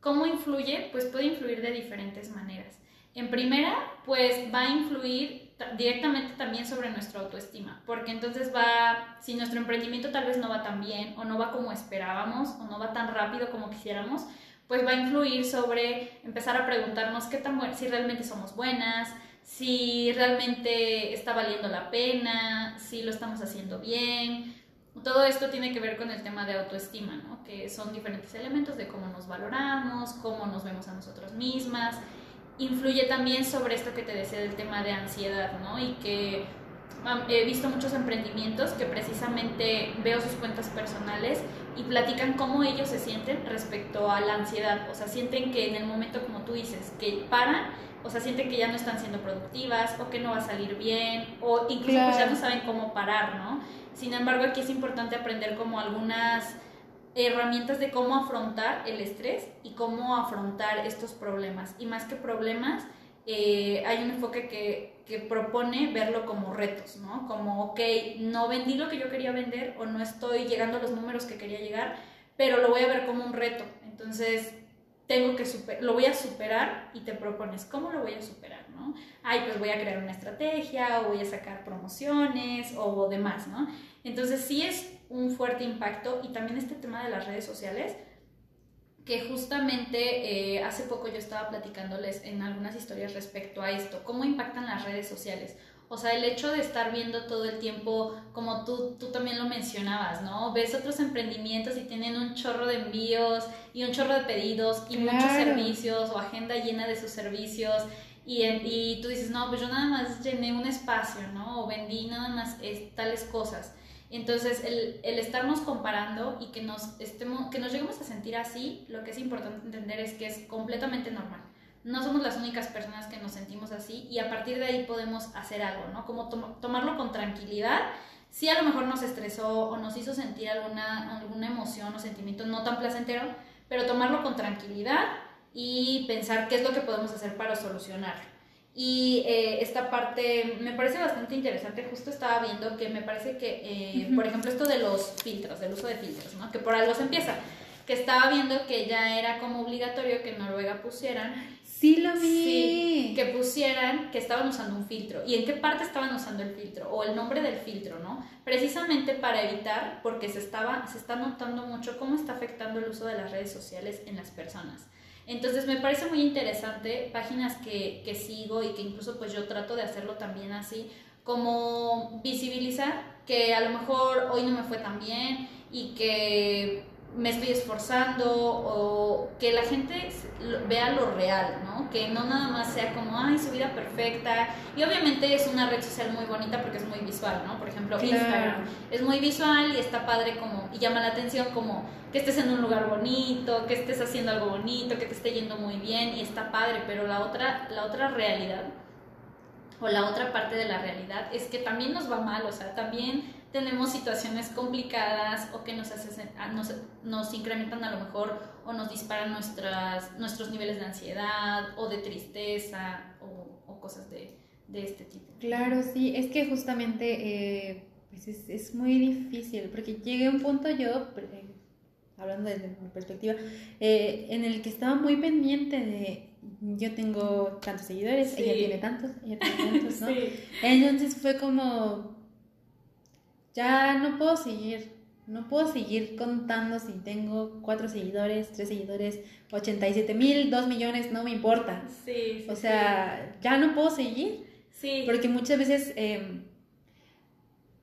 ¿cómo influye? Pues puede influir de diferentes maneras. En primera, pues va a influir directamente también sobre nuestra autoestima, porque entonces va, si nuestro emprendimiento tal vez no va tan bien o no va como esperábamos o no va tan rápido como quisiéramos, pues va a influir sobre empezar a preguntarnos qué tan si realmente somos buenas, si realmente está valiendo la pena, si lo estamos haciendo bien. Todo esto tiene que ver con el tema de autoestima, ¿no? que son diferentes elementos de cómo nos valoramos, cómo nos vemos a nosotros mismas. Influye también sobre esto que te decía del tema de ansiedad, ¿no? Y que he visto muchos emprendimientos que precisamente veo sus cuentas personales y platican cómo ellos se sienten respecto a la ansiedad. O sea, sienten que en el momento, como tú dices, que paran o sea, sienten que ya no están siendo productivas o que no va a salir bien o incluso pues ya no saben cómo parar, ¿no? Sin embargo, aquí es importante aprender como algunas herramientas de cómo afrontar el estrés y cómo afrontar estos problemas. Y más que problemas, eh, hay un enfoque que, que, propone verlo como retos, ¿no? Como, ok, no vendí lo que yo quería vender o no estoy llegando a los números que quería llegar, pero lo voy a ver como un reto. Entonces, tengo que super, lo voy a superar y te propones cómo lo voy a superar, ¿no? Ay, pues voy a crear una estrategia o voy a sacar promociones o demás, ¿no? Entonces sí es un fuerte impacto y también este tema de las redes sociales, que justamente eh, hace poco yo estaba platicándoles en algunas historias respecto a esto, cómo impactan las redes sociales. O sea, el hecho de estar viendo todo el tiempo, como tú, tú también lo mencionabas, ¿no? Ves otros emprendimientos y tienen un chorro de envíos y un chorro de pedidos y muchos servicios o agenda llena de sus servicios. Y, y tú dices, no, pues yo nada más llené un espacio, ¿no? O vendí nada más tales cosas. Entonces, el, el, estarnos comparando y que nos, estemos, que nos lleguemos a sentir así, lo que es importante entender es que es completamente normal no somos las únicas personas que nos sentimos así y a partir de ahí podemos hacer algo, ¿no? Como tomarlo con tranquilidad. Si a lo mejor nos estresó o nos hizo sentir alguna, alguna emoción o sentimiento no tan placentero, pero tomarlo con tranquilidad y pensar qué es lo que podemos hacer para solucionarlo. Y eh, esta parte me parece bastante interesante. Justo estaba viendo que me parece que, eh, por ejemplo, esto de los filtros, del uso de filtros, ¿no? Que por algo se empieza. que estaba viendo que ya era como obligatorio que en Noruega pusieran Sí, lo vi. que pusieran que estaban usando un filtro. ¿Y en qué parte estaban usando el filtro? O el nombre del filtro, ¿no? Precisamente para evitar, porque se, estaba, se está notando mucho cómo está afectando el uso de las redes sociales en las personas. Entonces me parece muy interesante páginas que, que sigo y que incluso pues yo trato de hacerlo también así, como visibilizar que a lo mejor hoy no me fue tan bien y que me estoy esforzando o que la gente vea lo real, ¿no? Que no nada más sea como, ay, su vida perfecta. Y obviamente es una red social muy bonita porque es muy visual, ¿no? Por ejemplo, Instagram es muy visual y está padre como, y llama la atención como que estés en un lugar bonito, que estés haciendo algo bonito, que te esté yendo muy bien y está padre, pero la otra, la otra realidad o la otra parte de la realidad es que también nos va mal, o sea, también tenemos situaciones complicadas o que nos, ah, nos, nos, incrementan a lo mejor o nos disparan nuestras, nuestros niveles de ansiedad o de tristeza o, o cosas de, de, este tipo. Claro, sí, es que justamente eh, pues es, es, muy difícil porque llegué a un punto yo, eh, hablando desde mi perspectiva, eh, en el que estaba muy pendiente de yo tengo tantos seguidores, ella tiene tantos, ella tiene tantos, ¿no? Sí. Entonces fue como ya no puedo seguir, no puedo seguir contando si tengo cuatro seguidores, tres seguidores, 87 mil, dos millones, no me importa. Sí. o sea, ya no puedo seguir. Sí. Porque muchas veces, em,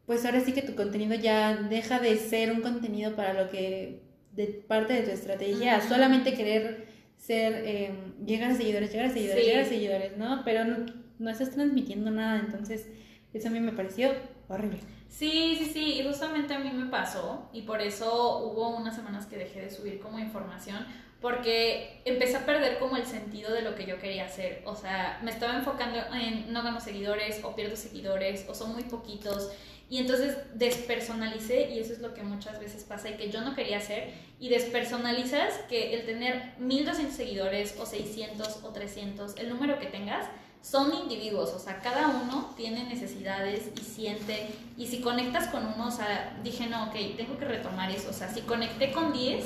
pues ahora sí que tu contenido ya deja de ser un contenido para lo que, de parte de tu estrategia, solamente querer ser, em, llegar a seguidores, llegar a seguidores, llegar a seguidores, ¿no? Pero no, no estás transmitiendo nada, entonces eso a mí me pareció horrible. Sí, sí, sí, y justamente a mí me pasó y por eso hubo unas semanas que dejé de subir como información porque empecé a perder como el sentido de lo que yo quería hacer, o sea, me estaba enfocando en no gano seguidores o pierdo seguidores o son muy poquitos y entonces despersonalicé y eso es lo que muchas veces pasa y que yo no quería hacer y despersonalizas que el tener 1200 seguidores o 600 o 300, el número que tengas, son individuos, o sea, cada uno tiene necesidades y siente, y si conectas con uno, o sea, dije, no, ok, tengo que retomar eso, o sea, si conecté con 10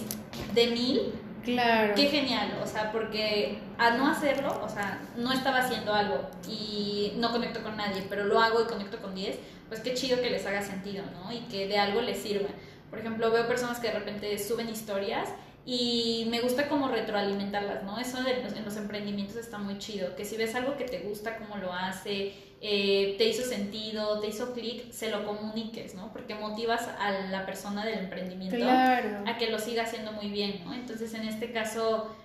de 1000, claro. qué genial, o sea, porque a no hacerlo, o sea, no estaba haciendo algo y no conecto con nadie, pero lo hago y conecto con 10, pues qué chido que les haga sentido, ¿no? Y que de algo les sirva. Por ejemplo, veo personas que de repente suben historias y me gusta como retroalimentarlas, ¿no? Eso de en los emprendimientos está muy chido, que si ves algo que te gusta, cómo lo hace, eh, te hizo sentido, te hizo clic, se lo comuniques, ¿no? Porque motivas a la persona del emprendimiento a que lo siga haciendo muy bien, ¿no? Entonces, en este caso,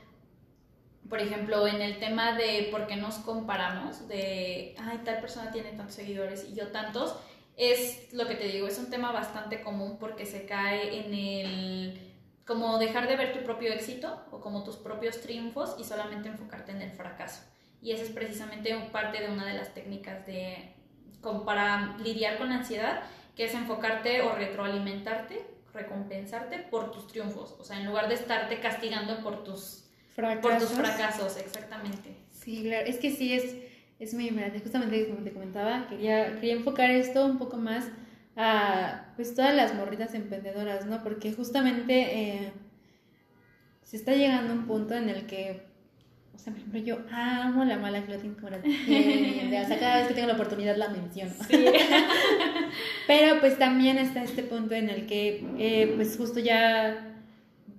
por ejemplo, en el tema de por qué nos comparamos, de, ay, tal persona tiene tantos seguidores y yo tantos, es lo que te digo, es un tema bastante común porque se cae en el como dejar de ver tu propio éxito o como tus propios triunfos y solamente enfocarte en el fracaso. Y esa es precisamente parte de una de las técnicas de, como para lidiar con la ansiedad, que es enfocarte o retroalimentarte, recompensarte por tus triunfos. O sea, en lugar de estarte castigando por tus fracasos, por tus fracasos exactamente. Sí, claro. Es que sí, es, es muy importante. Justamente como te comentaba, quería, quería enfocar esto un poco más a pues todas las morritas emprendedoras, ¿no? Porque justamente eh, se está llegando a un punto en el que, o sea, por ejemplo, yo amo la mala clothing o sea, cada vez que tengo la oportunidad la menciono. Pero pues también está este punto en el que, eh, pues justo ya,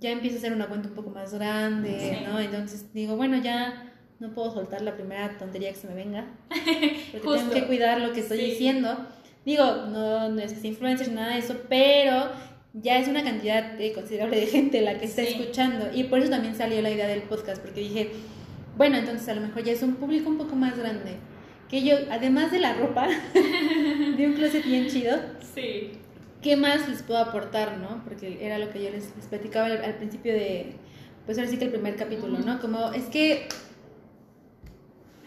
ya empiezo a hacer una cuenta un poco más grande, ¿no? Entonces digo, bueno, ya no puedo soltar la primera tontería que se me venga, porque tengo que cuidar lo que estoy diciendo. Digo, no, no es influencer, nada de eso, pero ya es una cantidad considerable de gente la que está escuchando. Y por eso también salió la idea del podcast, porque dije, bueno, entonces a lo mejor ya es un público un poco más grande. Que yo, además de la ropa, de un closet bien chido, sí. ¿qué más les puedo aportar, no? Porque era lo que yo les, platicaba al, principio de, pues ahora sí que el primer capítulo, ¿no? Como, es que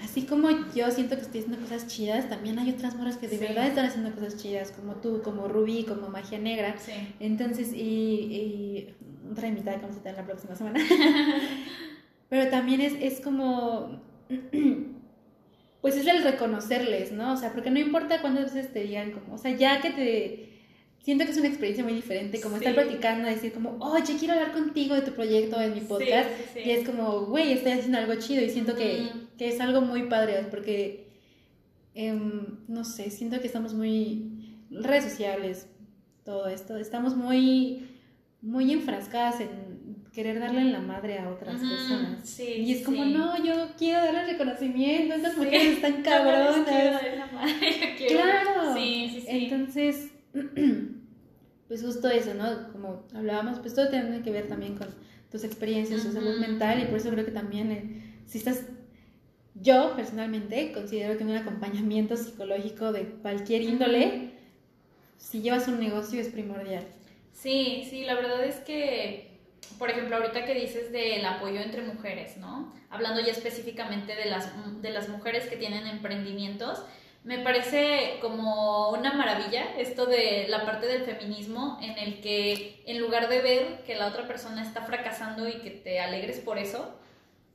así como yo siento que estoy haciendo cosas chidas, también hay otras moras que de verdad están haciendo cosas chidas, como tú, como Ruby, como Magia Negra. Sí. Entonces, y, y otra invitada que vamos a tener la próxima semana. Pero también es, es como, pues es el reconocerles, ¿no? O sea, porque no importa cuántas veces te digan como, o sea, ya que te, siento que es una experiencia muy diferente, como estar platicando, decir como, oye, quiero hablar contigo de tu proyecto en mi podcast, y es como, güey, estoy haciendo algo chido y siento que, que es algo muy padre, porque, em, no sé, siento que estamos muy, redes sociales, todo esto, estamos muy, muy enfrascadas en querer darle en la madre a otras personas. y es como, no, yo quiero darle reconocimiento, estas mujeres están cabronas. Claro. Sí, sí, sí. Entonces, pues justo eso, ¿no? Como hablábamos, pues todo tiene que ver también con tus experiencias, tu salud mental, y por eso creo que también, eh, si estás, yo personalmente considero que un acompañamiento psicológico de cualquier índole, si llevas un negocio es primordial. Sí, sí, la verdad es que, por ejemplo, ahorita que dices del apoyo entre mujeres, ¿no? Hablando ya específicamente de las, de las mujeres que tienen emprendimientos, me parece como una maravilla esto de la parte del feminismo en el que en lugar de ver que la otra persona está fracasando y que te alegres por eso,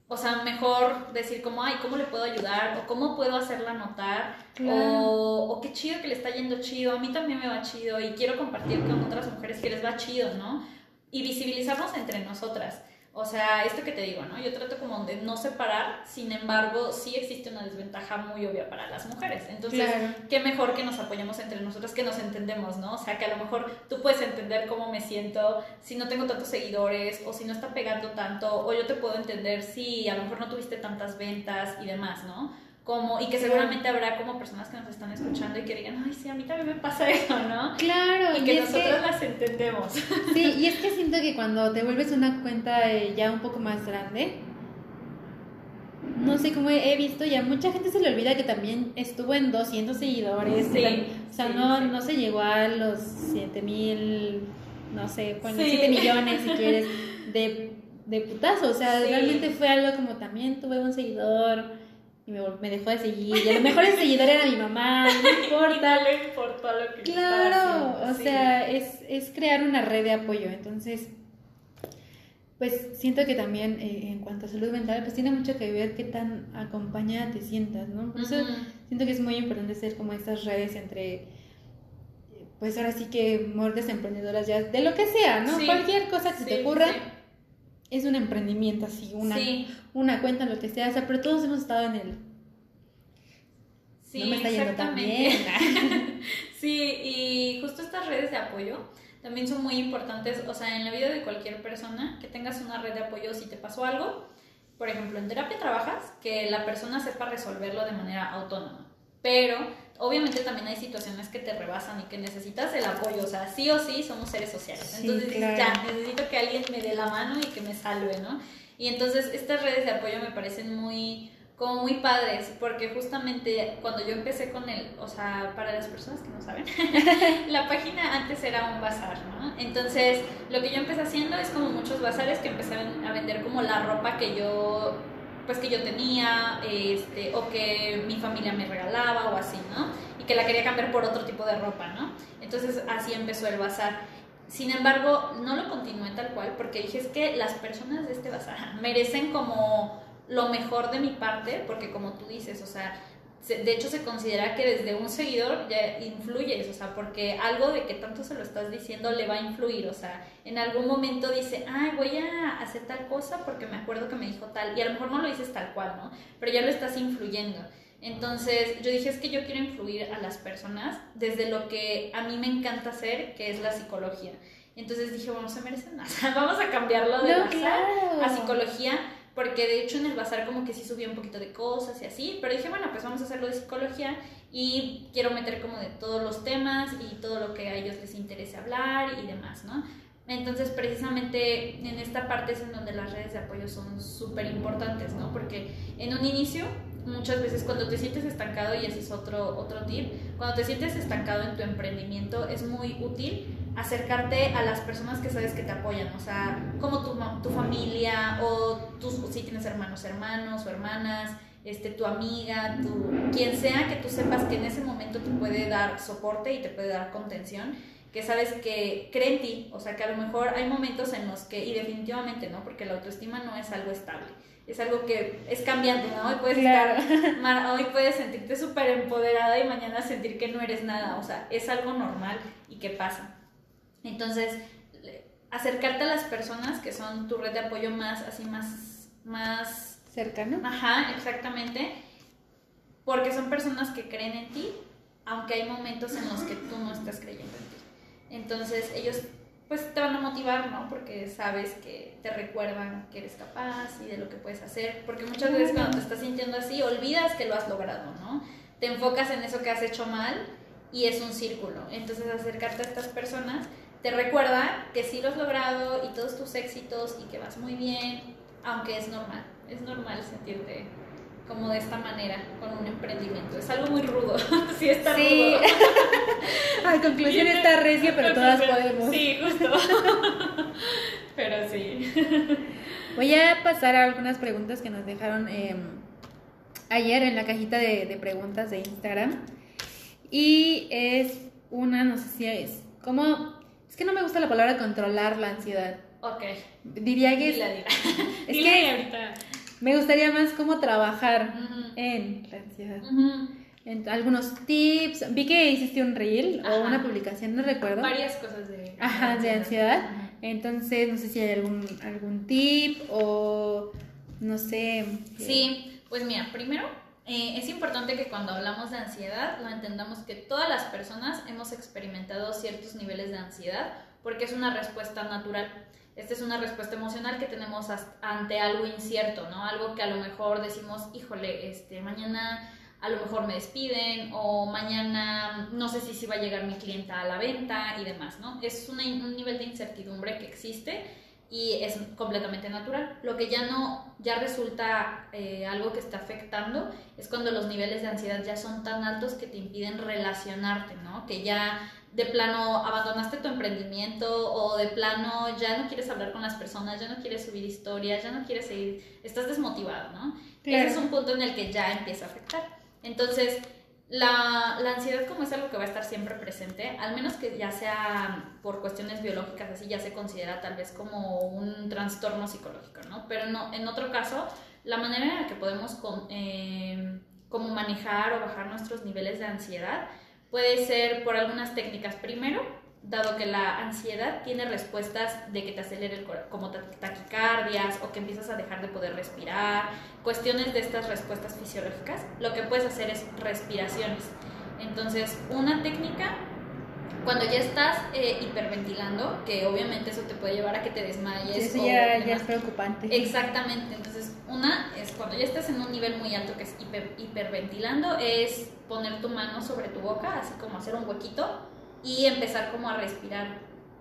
o sea, mejor decir como, ay, ¿cómo le puedo ayudar? O ¿cómo puedo hacerla notar? O, o qué chido que le está yendo chido, a mí también me va chido y quiero compartir con otras mujeres que les va chido, ¿no? Y visibilizarnos entre nosotras. O sea, esto que te digo, ¿no? Yo trato como de no separar, sin embargo, sí existe una desventaja muy obvia para las mujeres. Entonces, qué mejor que nos apoyemos entre nosotras, que nos entendemos, ¿no? O sea, que a lo mejor tú puedes entender cómo me siento si no tengo tantos seguidores o si no está pegando tanto, o yo te puedo entender si a lo mejor no tuviste tantas ventas y demás, ¿no? Como, y que seguramente habrá como personas que nos están escuchando y que digan, ay, sí, a mí también me pasa eso, ¿no? Claro. Y que nosotros las entendemos. Sí, y es que siento que cuando te vuelves una cuenta eh, ya un poco más grande, no sé cómo he visto, ya mucha gente se le olvida que también estuvo en 200 seguidores. Sí, o sea, no, no se llegó a los 7 mil, no sé, bueno, 7 millones si quieres, de, de putazo. O sea, realmente fue algo como también tuve un seguidor y me, dejó de seguir. Y a lo mejor el seguidor era mi mamá, no importa. no le importó lo que Claro, o sea, es, es, crear una red de apoyo. Entonces, pues siento que también eh, en cuanto a salud mental, pues tiene mucho que ver qué tan acompañada te sientas, ¿no? Por eso siento que es muy importante hacer como estas redes entre pues ahora sí que muertes emprendedoras ya, de lo que sea, ¿no? Cualquier cosa que se te ocurra, es un emprendimiento así, una, una cuenta, lo que sea, o sea, pero todos hemos estado en el... Sí, no me está yendo tan bien. sí, y justo estas redes de apoyo también son muy importantes, o sea, en la vida de cualquier persona, que tengas una red de apoyo si te pasó algo, por ejemplo, en terapia trabajas, que la persona sepa resolverlo de manera autónoma, pero obviamente también hay situaciones que te rebasan y que necesitas el apoyo, o sea, sí o sí somos seres sociales. Entonces ya, necesito que alguien me dé la mano y que me salve, ¿no? Y entonces estas redes de apoyo me parecen muy como muy padres, porque justamente cuando yo empecé con el, o sea, para las personas que no saben, la página antes era un bazar, ¿no? Entonces, lo que yo empecé haciendo es como muchos bazares que empezaron a vender como la ropa que yo pues que yo tenía, este, o que mi familia me regalaba o así, ¿no? Y que la quería cambiar por otro tipo de ropa, ¿no? Entonces así empezó el bazar. Sin embargo, no lo continué tal cual porque dije es que las personas de este bazar merecen como lo mejor de mi parte, porque como tú dices, o sea, de hecho se considera que desde un seguidor ya influyes, o sea, porque algo de que tanto se lo estás diciendo le va a influir, o sea, en algún momento dice, ay, voy a hacer tal cosa porque me acuerdo que me dijo tal, y a lo mejor no lo dices tal cual, ¿no? Pero ya lo estás influyendo. Entonces yo dije, es que yo quiero influir a las personas desde lo que a mí me encanta hacer, que es la psicología. Entonces dije, bueno, se merecen más, vamos a cambiarlo de no, a psicología porque de hecho en el bazar como que sí subía un poquito de cosas y así, pero dije, bueno, pues vamos a hacerlo de psicología y quiero meter como de todos los temas y todo lo que a ellos les interese hablar y demás, ¿no? Entonces, precisamente en esta parte es en donde las redes de apoyo son súper importantes, ¿no? Porque en un inicio muchas veces cuando te sientes estancado, y ese es otro, otro tip, cuando te sientes estancado en tu emprendimiento es muy útil acercarte a las personas que sabes que te apoyan, o sea, como tu, tu familia o tus, si tienes hermanos, hermanos o hermanas, este, tu amiga, tu, quien sea que tú sepas que en ese momento te puede dar soporte y te puede dar contención, que sabes que cree en ti, o sea, que a lo mejor hay momentos en los que, y definitivamente no, porque la autoestima no es algo estable, es algo que es cambiante, ¿no? Hoy puedes, estar, hoy puedes sentirte súper empoderada y mañana sentir que no eres nada, o sea, es algo normal y que pasa. Entonces, acercarte a las personas que son tu red de apoyo más, así más, más... Cercana. Ajá, exactamente. Porque son personas que creen en ti, aunque hay momentos en los que tú no estás creyendo en ti. Entonces, ellos pues te van a motivar, ¿no? Porque sabes que te recuerdan que eres capaz y de lo que puedes hacer. Porque muchas veces cuando te estás sintiendo así, olvidas que lo has logrado, ¿no? Te enfocas en eso que has hecho mal y es un círculo. Entonces acercarte a estas personas te recuerda que sí lo has logrado y todos tus éxitos y que vas muy bien, aunque es normal, es normal sentirte como de esta manera con un emprendimiento. Es algo muy rudo, sí está sí. rudo. A conclusión está recia, pero todas podemos. Sí, justo. pero sí. Voy a pasar a algunas preguntas que nos dejaron em, ayer en la cajita de, de preguntas de Instagram. Y es una, no sé si es, ¿cómo que no me gusta la palabra controlar la ansiedad. Ok. Diría que es, es que ahorita. me gustaría más cómo trabajar en la ansiedad. en algunos tips. Vi que hiciste un reel o una publicación, no recuerdo. Varias cosas de, Ajá, de ansiedad. Entonces, no sé si hay algún, algún tip o no sé. Sí, pues mira, primero eh, es importante que cuando hablamos de ansiedad lo entendamos que todas las personas hemos experimentado ciertos niveles de ansiedad porque es una respuesta natural. Esta es una respuesta emocional que tenemos ante algo incierto, ¿no? Algo que a lo mejor decimos, híjole, este, mañana a lo mejor me despiden o mañana no sé si, si va a llegar mi clienta a la venta y demás, ¿no? Es un nivel de incertidumbre que existe y es completamente natural. Lo que ya no, ya resulta eh, algo que está afectando es cuando los niveles de ansiedad ya son tan altos que te impiden relacionarte, ¿no? Que ya de plano abandonaste tu emprendimiento o de plano ya no quieres hablar con las personas, ya no quieres subir historias, ya no quieres seguir, estás desmotivado, ¿no? Ese es un punto en el que ya empieza a afectar. Entonces, la, la, ansiedad como es algo que va a estar siempre presente, al menos que ya sea por cuestiones biológicas, así ya se considera tal vez como un trastorno psicológico, ¿no? Pero no, en otro caso, la manera en la que podemos eh, como manejar o bajar nuestros niveles de ansiedad puede ser por algunas técnicas. Primero, dado que la ansiedad tiene respuestas de que te acelere el como taquicardias o que empiezas a dejar de poder respirar, cuestiones de estas respuestas fisiológicas, lo que puedes hacer es respiraciones. Entonces, una técnica, cuando ya estás eh, hiperventilando, que obviamente eso te puede llevar a que te desmayes. eso ya, es preocupante. Exactamente. Entonces, una es cuando ya estás en un nivel muy alto que es hiperventilando, es poner tu mano sobre tu boca, así como hacer un huequito y empezar como a respirar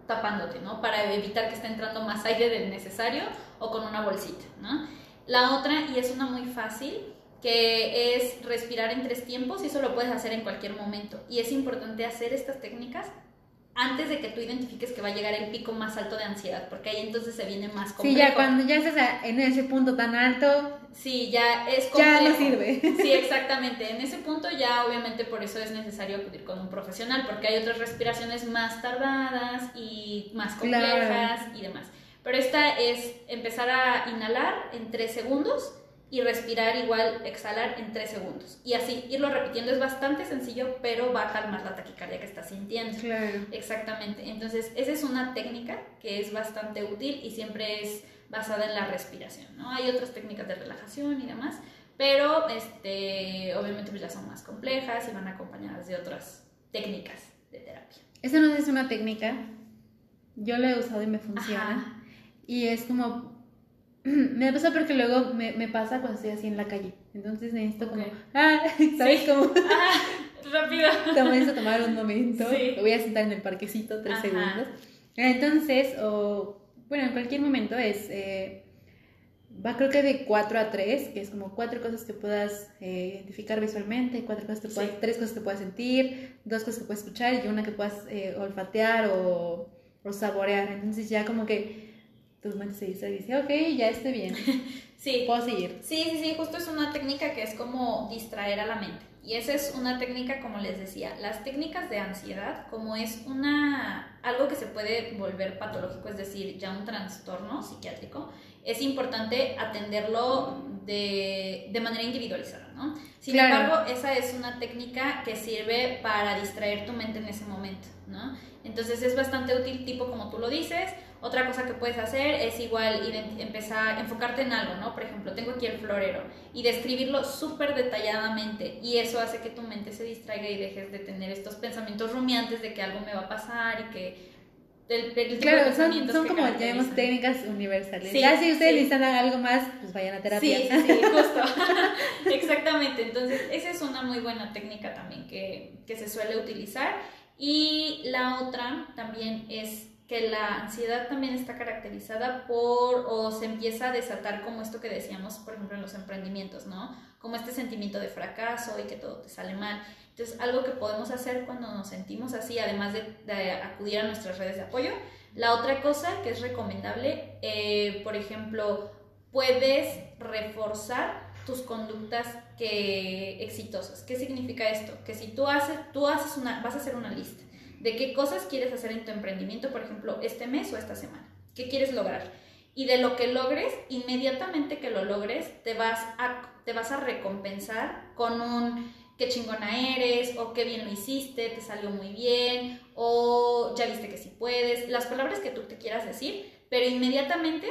tapándote, ¿no? Para evitar que esté entrando más aire del necesario o con una bolsita, ¿no? La otra, y es una muy fácil, que es respirar en tres tiempos y eso lo puedes hacer en cualquier momento. Y es importante hacer estas técnicas antes de que tú identifiques que va a llegar el pico más alto de ansiedad, porque ahí entonces se viene más complejo. Sí, ya cuando ya estás en ese punto tan alto, sí, ya es complejo. Ya no sirve. Sí, exactamente. En ese punto ya obviamente por eso es necesario acudir con un profesional, porque hay otras respiraciones más tardadas y más complejas y demás. Pero esta es empezar a inhalar en tres segundos y respirar igual, exhalar en 3 segundos. Y así, irlo repitiendo es bastante sencillo, pero va a calmar la taquicardia que estás sintiendo. Claro. Exactamente. Entonces, esa es una técnica que es bastante útil y siempre es basada en la respiración, ¿no? Hay otras técnicas de relajación y demás, pero este, obviamente pues ya son más complejas y van acompañadas de otras técnicas de terapia. Esa no es una técnica. Yo la he usado y me funciona. Y es como me pasa porque luego me, me, pasa cuando estoy así en la calle. Entonces necesito como, ah, ¿sabes cómo? Ah, rápido. Tomo tomar un momento. Me voy a sentar en el parquecito tres segundos. Entonces, o bueno, en cualquier momento es, eh, va creo que de 4 a 3, que es como cuatro cosas que puedas eh, identificar visualmente, cuatro cosas que puedas, tres cosas que puedas sentir, dos cosas que puedas escuchar y una que puedas eh, olfatear o, o saborear. Entonces ya como que tu se dice, ok, ya esté bien. sí. Puedo seguir. Sí, sí, sí, justo es una técnica que es como distraer a la mente. Y esa es una técnica, como les decía, las técnicas de ansiedad, como es una algo que se puede volver patológico, es decir, ya un trastorno psiquiátrico, es importante atenderlo de, de manera individualizada, ¿no? Sin embargo, esa es una técnica que sirve para distraer tu mente en ese momento, ¿no? Entonces es bastante útil, tipo como tú lo dices, otra cosa que puedes hacer es igual empezar a enfocarte en algo, ¿no? Por ejemplo, tengo aquí el florero y describirlo súper detalladamente y eso hace que tu mente se distraiga y dejes de tener estos pensamientos rumiantes de que algo me va a pasar y que el, claro, son, son como ya vemos técnicas universales. ya si ustedes necesitan algo más, pues vayan a terapia. Sí, sí, justo. Exactamente. Entonces, esa es una muy buena técnica también que, que se suele utilizar. Y la otra también es que la ansiedad también está caracterizada por o se empieza a desatar como esto que decíamos, por ejemplo, en los emprendimientos, ¿no? Como este sentimiento de fracaso y que todo te sale mal. Entonces, algo que podemos hacer cuando nos sentimos así, además de, acudir a nuestras redes de apoyo, la otra cosa que es recomendable, eh, por ejemplo, puedes reforzar tus conductas que exitosas. ¿Qué significa esto? Que si tú haces, tú haces una, vas a hacer una lista de qué cosas quieres hacer en tu emprendimiento, por ejemplo, este mes o esta semana. ¿Qué quieres lograr? Y de lo que logres, inmediatamente que lo logres, te vas a, te vas a recompensar con un qué chingona eres, o qué bien lo hiciste, te salió muy bien, o ya viste que sí puedes, las palabras que tú te quieras decir, pero inmediatamente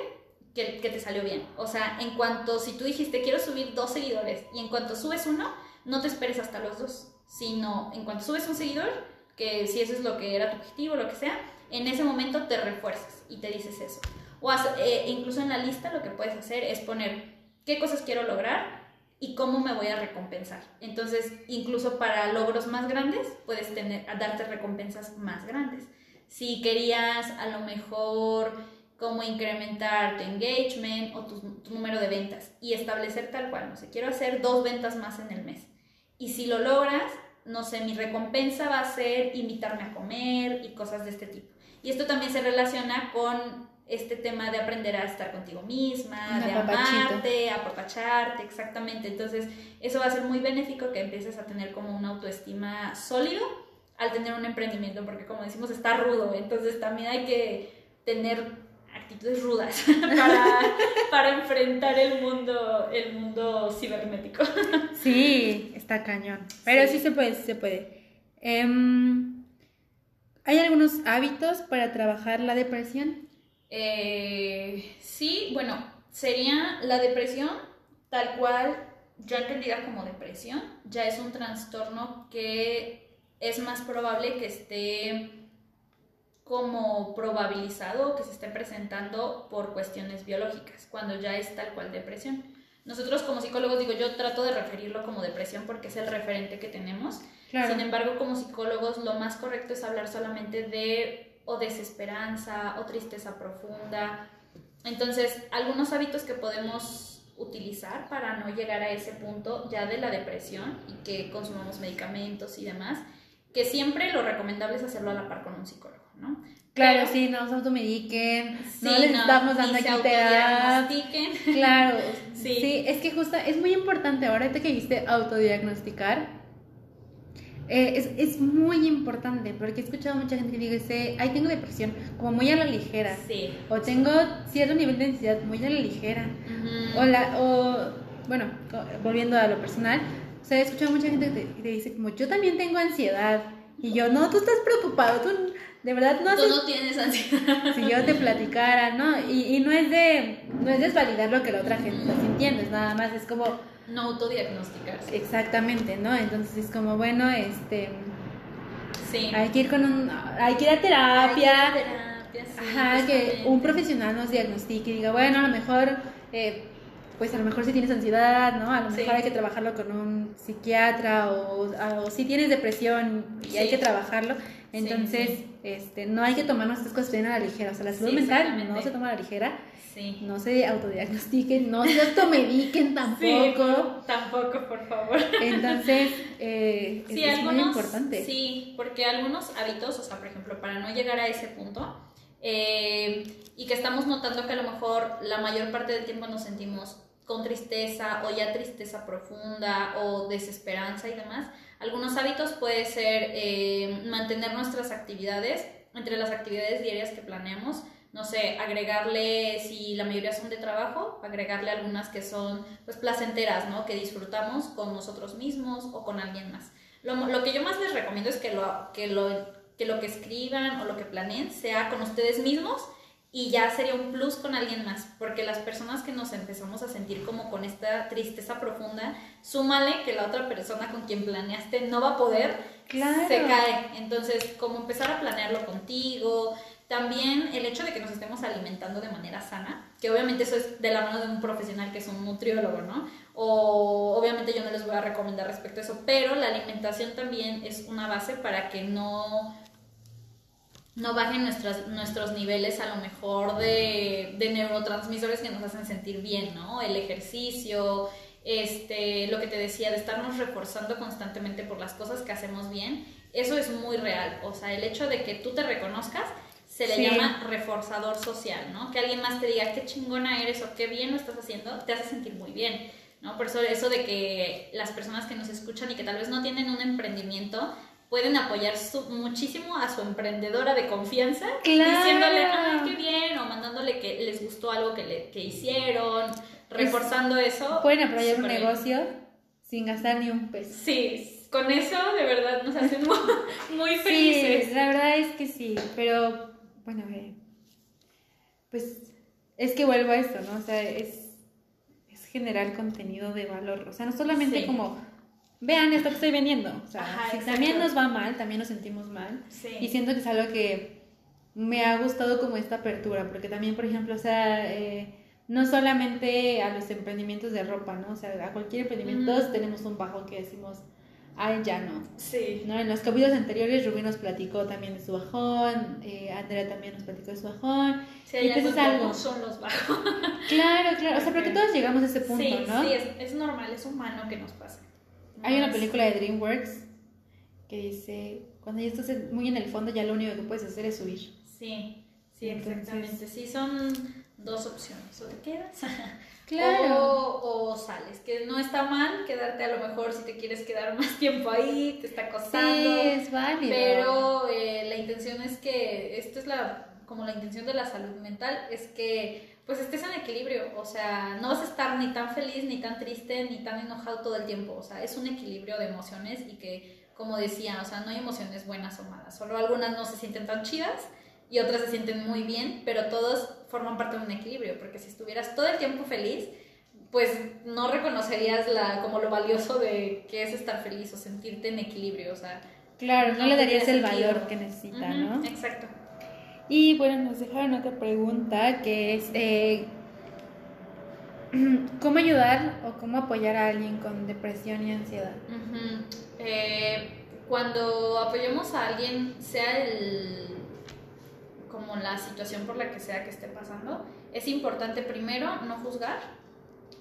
que, que, te salió bien. O sea, en cuanto, si tú dijiste quiero subir dos seguidores y en cuanto subes uno, no te esperes hasta los dos, sino en cuanto subes un seguidor, que si eso es lo que era tu objetivo, lo que sea, en ese momento te refuerzas y te dices eso. O eh, incluso en la lista lo que puedes hacer es poner qué cosas quiero lograr y cómo me voy a recompensar. Entonces, incluso para logros más grandes, puedes tener, darte recompensas más grandes. Si querías a lo mejor cómo incrementar tu engagement o tu, tu número de ventas y establecer tal cual, no sé, quiero hacer dos ventas más en el mes. Y si lo logras, no sé, mi recompensa va a ser invitarme a comer y cosas de este tipo. Y esto también se relaciona con este tema de aprender a estar contigo misma, de amarte, apapacharte, exactamente. Entonces, eso va a ser muy benéfico que empieces a tener como una autoestima sólido al tener un emprendimiento, porque como decimos, está rudo, entonces también hay que tener actitudes rudas para, para enfrentar el mundo, el mundo cibernético. Sí, está cañón. Pero sí, se puede, sí se puede. Em, ¿Hay algunos hábitos para trabajar la depresión? Eh, sí, bueno, sería la depresión tal cual, ya entendida como depresión, ya es un trastorno que es más probable que esté como probabilizado que se esté presentando por cuestiones biológicas, cuando ya es tal cual depresión. Nosotros como psicólogos, digo, yo trato de referirlo como depresión porque es el referente que tenemos. Sin embargo, como psicólogos, lo más correcto es hablar solamente de o desesperanza o tristeza profunda. Entonces, algunos hábitos que podemos utilizar para no llegar a ese punto ya de la depresión y que consumamos medicamentos y demás, que siempre lo recomendable es hacerlo a la par con un psicólogo. ¿No? Claro, sí, no se automediquen, no les estamos dando aquí. Claro, sí. es que justo es muy importante ahora que dijiste autodiagnosticar. Eh, es, es, muy importante porque he escuchado a mucha gente que dice, ay, tengo depresión, como muy a la ligera. Sí. O tengo cierto nivel de ansiedad muy a la ligera. o, la, o, bueno, volviendo a lo personal, o sea, he escuchado a mucha gente que te dice, como yo también tengo ansiedad. Y yo, no, tú estás preocupado, tú de verdad no Tú no tienes ansiedad. Si yo te platicara, ¿no? Y, y no es de no es desvalidar lo que la otra gente está sintiendo, es nada más, es como... No autodiagnosticarse. Exactamente, ¿no? Entonces es como, bueno, este... Sí. Hay que ir con un... Hay que ir a terapia. Ajá, que un profesional nos diagnostique y diga, bueno, a lo mejor... Eh, pues a lo mejor si tienes ansiedad, ¿no? A lo mejor hay que trabajarlo con un psiquiatra o, o, si tienes depresión y hay que trabajarlo. Entonces, este, no hay que tomarnos estas cosas bien a la ligera. O sea, la salud mental no se toma a la ligera. No se autodiagnostiquen, no se automediquen tampoco. tampoco, por favor. Entonces, eh, es, muy importante. Sí, porque algunos hábitos, o sea, por ejemplo, para no llegar a ese punto, eh, y que estamos notando que a lo mejor la mayor parte del tiempo nos sentimos con tristeza o ya tristeza profunda o desesperanza y demás, algunos hábitos puede ser eh, mantener nuestras actividades, entre las actividades diarias que planeamos, no sé, agregarle, si la mayoría son de trabajo, agregarle algunas que son pues placenteras, ¿no? Que disfrutamos con nosotros mismos o con alguien más. Lo, lo que yo más les recomiendo es que lo, que, lo, que lo que escriban o lo que planeen sea con ustedes mismos y ya sería un plus con alguien más, porque las personas que nos empezamos a sentir como con esta tristeza profunda, súmale que la otra persona con quien planeaste no va a poder, se cae. Entonces, como empezar a planearlo contigo, también el hecho de que nos estemos alimentando de manera sana, que obviamente eso es de la mano de un profesional que es un nutriólogo, ¿no? O obviamente yo no les voy a recomendar respecto a eso, pero la alimentación también es una base para que no no bajen nuestras, nuestros niveles a lo mejor de, de, neurotransmisores que nos hacen sentir bien, ¿no? El ejercicio, este, lo que te decía, de estarnos reforzando constantemente por las cosas que hacemos bien, eso es muy real. O sea, el hecho de que tú te reconozcas se le llama reforzador social, ¿no? Que alguien más te diga qué chingona eres o qué bien lo estás haciendo, te hace sentir muy bien, ¿no? Por eso eso de que las personas que nos escuchan y que tal vez no tienen un emprendimiento, pueden apoyar muchísimo a su emprendedora de confianza, diciéndole, ay, qué bien, o mandándole que les gustó algo que, le, que hicieron, reforzando eso. Pueden apoyar un negocio sin gastar ni un peso. Sí, con eso de verdad nos hacen muy, felices. Sí, la verdad es que sí, pero bueno, pues es que vuelvo a esto, ¿no? O sea, es, es generar contenido de valor, o sea, no solamente como vean esto que estoy vendiendo. O sea, si también nos va mal, también nos sentimos mal. Y siento que es algo que me ha gustado como esta apertura, porque también, por ejemplo, o sea, eh, no solamente a los emprendimientos de ropa, ¿no? O sea, a cualquier emprendimiento todos tenemos un bajo que decimos, ay, ya no. Sí. ¿No? En los capítulos anteriores Rubí nos platicó también de su bajón, eh, Andrea también nos platicó de su bajón. Sí, y pues es algo. son los bajos. Claro, claro. O sea, porque todos llegamos a ese punto, ¿no? Sí, es, es normal, es humano que nos pase. Hay una película de DreamWorks que dice, cuando ya estás muy en el fondo, ya lo único que puedes hacer es subir. Sí, sí, exactamente. Sí, son dos opciones. O te quedas claro. o, sales. Que no está mal quedarte a lo mejor si te quieres quedar más tiempo ahí, te está costando. Sí, es válido. Pero eh, la intención es que, esto es la como la intención de la salud mental, es que pues estés en equilibrio, o sea, no vas a estar ni tan feliz, ni tan triste, ni tan enojado todo el tiempo, o sea, es un equilibrio de emociones y que, como decía, o sea, no hay emociones buenas o malas, solo algunas no se sienten tan chidas y otras se sienten muy bien, pero todos forman parte de un equilibrio, porque si estuvieras todo el tiempo feliz, pues no reconocerías la, como lo valioso de que es estar feliz o sentirte en equilibrio, o sea... Claro, no, le darías el valor que necesita, ¿no? Exacto. Y bueno, nos dejaron otra pregunta que es eh, ¿cómo ayudar o cómo apoyar a alguien con depresión y ansiedad? Eh, cuando apoyamos a alguien, sea el como la situación por la que sea que esté pasando, es importante primero no juzgar,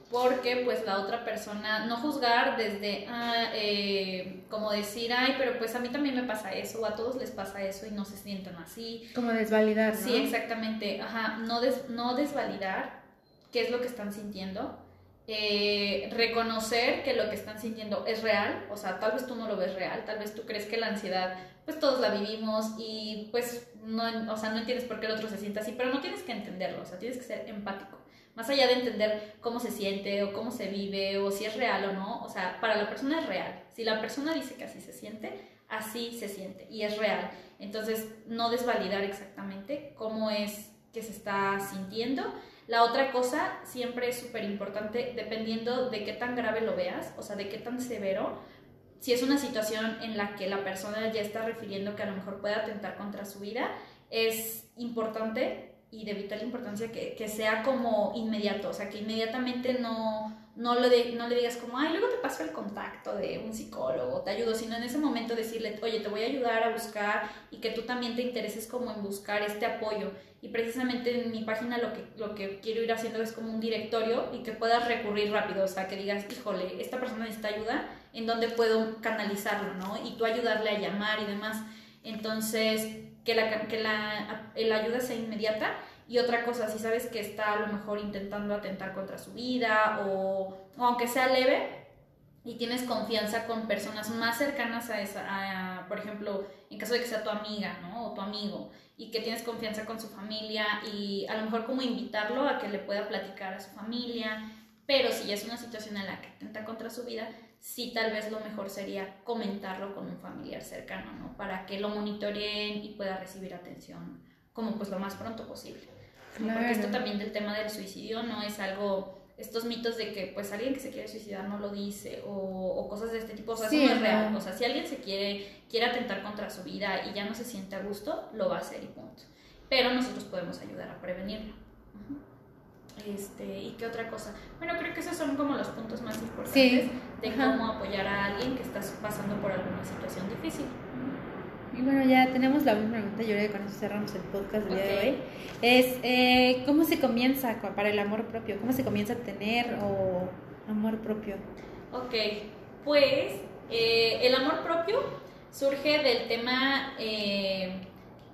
porque pues la otra persona, no juzgar desde, ah, eh, como decir, ay, pero pues a mí también me pasa eso, o a todos les pasa eso y no se sienten así. Como desvalidar, ¿no? Sí, exactamente, ajá, no, no desvalidar qué es lo que están sintiendo, eh, reconocer que lo que están sintiendo es real, o sea, tal vez tú no lo ves real, tal vez tú crees que la ansiedad, pues todos la vivimos y pues no, o sea, no entiendes por qué el otro se siente así, pero no tienes que entenderlo, o sea, tienes que ser empático. Más allá de entender cómo se siente o cómo se vive o si es real o no, o sea, para la persona es real. Si la persona dice que así se siente, así se siente y es real. Entonces, no desvalidar exactamente cómo es que se está sintiendo. La otra cosa siempre es súper importante dependiendo de qué tan grave lo veas, o sea, de qué tan severo. Si es una situación en la que la persona ya está refiriendo que a lo mejor puede atentar contra su vida, es importante y de vital importancia que, que, sea como inmediato, o sea, que inmediatamente no, no, le no le digas como, ay, luego te paso el contacto de un psicólogo, te ayudo, sino en ese momento decirle, oye, te voy a ayudar a buscar y que tú también te intereses como en buscar este apoyo. Y precisamente en mi página lo que, lo que quiero ir haciendo es como un directorio y que puedas recurrir rápido, o sea, que digas, híjole, esta persona necesita ayuda, ¿en dónde puedo canalizarlo, no? Y tú ayudarle a llamar y demás. Entonces, que la, que la, ayuda sea inmediata y otra cosa, si sabes que está a lo mejor intentando atentar contra su vida o, aunque sea leve y tienes confianza con personas más cercanas a esa, por ejemplo, en caso de que sea tu amiga, ¿no? O tu amigo, y que tienes confianza con su familia y a lo mejor como invitarlo a que le pueda platicar a su familia, pero si ya es una situación en la que atenta contra su vida, sí tal vez lo mejor sería comentarlo con un familiar cercano, ¿no? Para que lo monitoreen y pueda recibir atención como pues lo más pronto posible. Porque esto también del tema del suicidio no es algo, estos mitos de que pues alguien que se quiere suicidar no lo dice o, cosas de este tipo, o sea, eso no es real. O sea, si alguien se quiere, quiere atentar contra su vida y ya no se siente a gusto, lo va a hacer y punto. Pero nosotros podemos ayudar a prevenirlo. Este, ¿Y qué otra cosa? Bueno, creo que esos son como los puntos más importantes de cómo apoyar a alguien que está pasando por alguna situación difícil. Y bueno, ya tenemos la última pregunta, yo creo que con eso cerramos el podcast del día de hoy. Es, eh, ¿cómo se comienza para el amor propio? ¿Cómo se comienza a tener o amor propio? Ok, pues eh, el amor propio surge del tema, eh,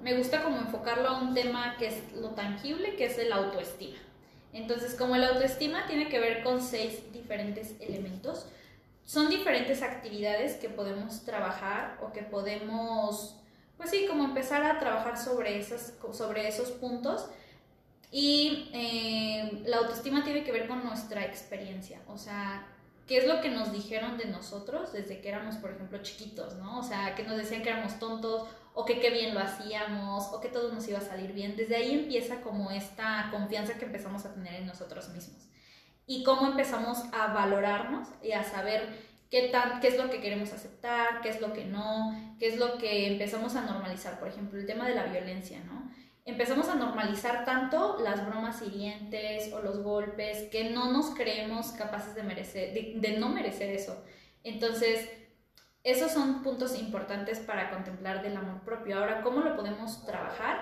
me gusta como enfocarlo a un tema que es lo tangible, que es el autoestima. Entonces, como el autoestima tiene que ver con seis diferentes elementos, son diferentes actividades que podemos trabajar o que podemos, pues sí, como empezar a trabajar sobre, esas, sobre esos puntos. Y eh, la autoestima tiene que ver con nuestra experiencia, o sea, qué es lo que nos dijeron de nosotros desde que éramos, por ejemplo, chiquitos, ¿no? O sea, que nos decían que éramos tontos o que qué bien lo hacíamos o que todo nos iba a salir bien. Desde ahí empieza como esta confianza que empezamos a tener en nosotros mismos y cómo empezamos a valorarnos y a saber qué, tan, qué es lo que queremos aceptar, qué es lo que no, qué es lo que empezamos a normalizar. Por ejemplo, el tema de la violencia, ¿no? Empezamos a normalizar tanto las bromas hirientes o los golpes que no nos creemos capaces de, merecer, de, no merecer eso. Entonces, esos son puntos importantes para contemplar del amor propio. Ahora, ¿cómo lo podemos trabajar?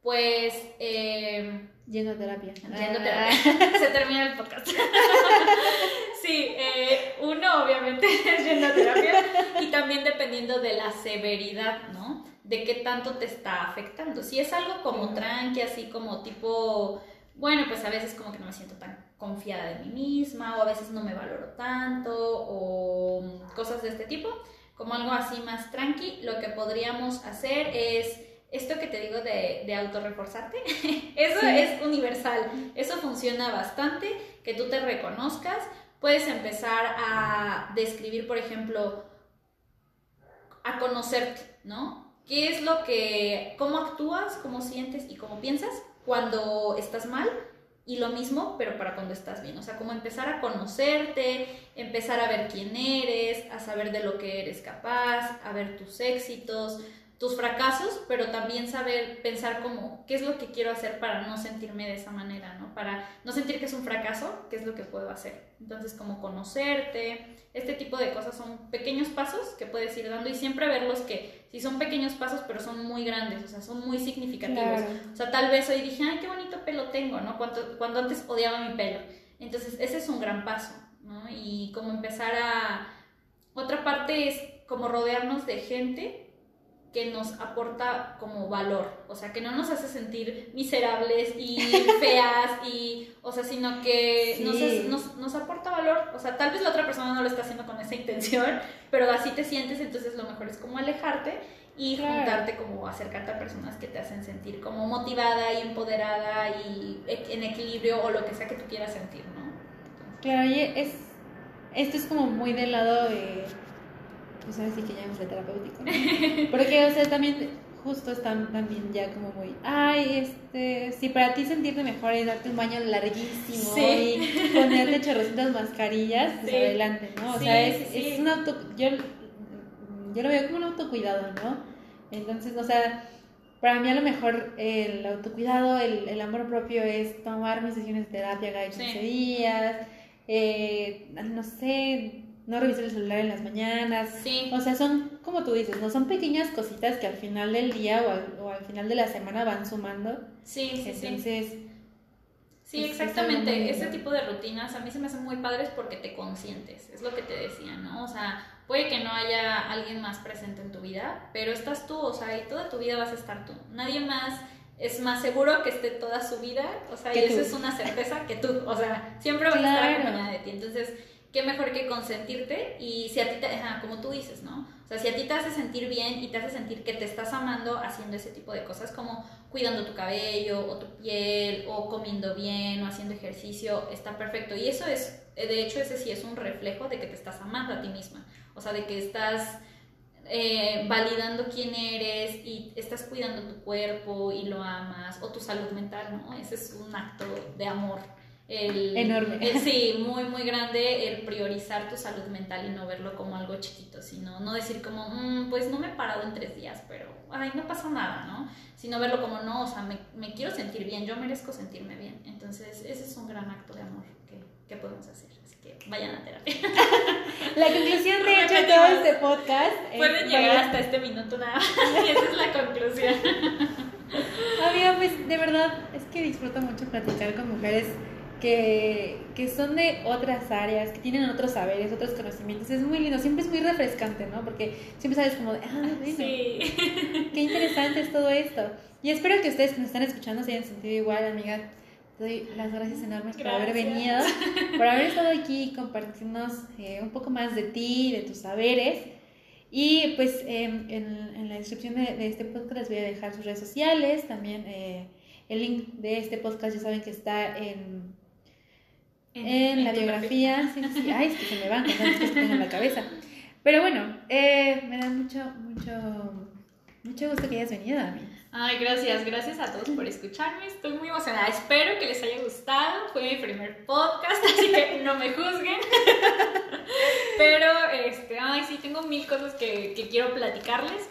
Pues... Eh, Yendo a terapia. Yendo a terapia. Ah. Se termina el podcast. sí, eh, uno obviamente es yendo a terapia y también dependiendo de la severidad, ¿no? De qué tanto te está afectando. Si es algo como tranqui, así como tipo, bueno, pues a veces como que no me siento tan confiada de mí misma o a veces no me valoro tanto o cosas de este tipo, como algo así más tranqui, lo que podríamos hacer es esto que te digo de, de autorreforzarte, eso es universal, eso funciona bastante, que tú te reconozcas, puedes empezar a describir, por ejemplo, a conocerte, ¿no? ¿Qué es lo que, cómo actúas, cómo sientes y cómo piensas cuando estás mal? Y lo mismo, pero para cuando estás bien. O sea, como empezar a conocerte, empezar a ver quién eres, a saber de lo que eres capaz, a ver tus éxitos, tus fracasos, pero también saber pensar como qué es lo que quiero hacer para no sentirme de esa manera, ¿no? Para no sentir que es un fracaso, qué es lo que puedo hacer. Entonces, como conocerte, este tipo de cosas son pequeños pasos que puedes ir dando y siempre verlos que si son pequeños pasos, pero son muy grandes, o sea, son muy significativos. O sea, tal vez hoy dije, ay, qué bonito pelo tengo, ¿no? Cuando, cuando antes odiaba mi pelo. Entonces, ese es un gran paso, ¿no? Y como empezar a... Otra parte es como rodearnos de gente que nos aporta como valor, o sea, que no nos hace sentir miserables y feas y, o sea, sino que nos, nos, aporta valor, o sea, tal vez la otra persona no lo está haciendo con esa intención, pero así te sientes, entonces lo mejor es como alejarte y juntarte como acercarte a personas que te hacen sentir como motivada y empoderada y en equilibrio o lo que sea que tú quieras sentir, ¿no? claro, y es, esto es como muy del lado de pues ahora sí que ya fue terapéutico. Porque, o sea, también justo están también ya como muy, ay, este, si para ti sentirte mejor es darte un baño larguísimo y ponerte chorrocitas mascarillas, pues adelante, ¿no? O sea, es, es un auto, yo, yo lo veo como un autocuidado, ¿no? Entonces, o sea, para mí a lo mejor el autocuidado, el, el amor propio es tomar mis sesiones de terapia cada 15 días, eh, no sé, no revisar el celular en las mañanas. Sí. O sea, son, como tú dices, no son pequeñas cositas que al final del día o al, final de la semana van sumando. Sí, sí, Entonces, sí. Pues, exactamente. Ese tipo de rutinas a mí se me hacen muy padres porque te consientes, es lo que te decía, ¿no? O sea, puede que no haya alguien más presente en tu vida, pero estás tú, o sea, y toda tu vida vas a estar tú. Nadie más es más seguro que esté toda su vida, o sea, y eso es una certeza que tú, o sea, siempre va a estar acompañada de ti. Entonces, qué mejor que consentirte y si a ti te, como tú dices, ¿no? O sea, si a ti te hace sentir bien y te hace sentir que te estás amando haciendo ese tipo de cosas como cuidando tu cabello o tu piel o comiendo bien o haciendo ejercicio, está perfecto. Y eso es, de hecho, ese sí es un reflejo de que te estás amando a ti misma. O sea, de que estás eh, validando quién eres y estás cuidando tu cuerpo y lo amas o tu salud mental, ¿no? Ese es un acto de amor el, enorme. sí, muy, muy grande el priorizar tu salud mental y no verlo como algo chiquito, sino no decir como, mm, pues no me he parado en tres días, pero, ay, no pasa nada, ¿no? Sino verlo como, no, o sea, me, me quiero sentir bien, yo merezco sentirme bien. Entonces, ese es un gran acto de amor que, que podemos hacer. Así que vayan a terapia. La conclusión, de hecho, de todo este podcast. Pueden llegar hasta este minuto nada más. y esa es la conclusión. Amiga, pues de verdad es que disfruto mucho platicar con mujeres que, que, son de otras áreas, que tienen otros saberes, otros conocimientos. Es muy lindo, siempre es muy refrescante, ¿no? Porque siempre sabes como de, ah, bueno, qué interesante es todo esto. Y espero que ustedes que nos están escuchando se hayan sentido igual, amiga. Te doy las gracias enormes por haber venido, por haber estado aquí y compartirnos eh, un poco más de ti, de tus saberes. Y pues em, en, en, la descripción de, de, este podcast les voy a dejar sus redes sociales, también eh, el link de este podcast ya saben que está en en, la biografía. Sí, sí, ay, es que se me van cosas que tengo en la cabeza. Pero bueno, eh, me da mucho, mucho, mucho gusto que hayas venido a mí. Ay, gracias, gracias a todos por escucharme. Estoy muy emocionada. Espero que les haya gustado. Fue mi primer podcast, así que no me juzguen. Pero, este, ay, sí, tengo mil cosas que, que quiero platicarles.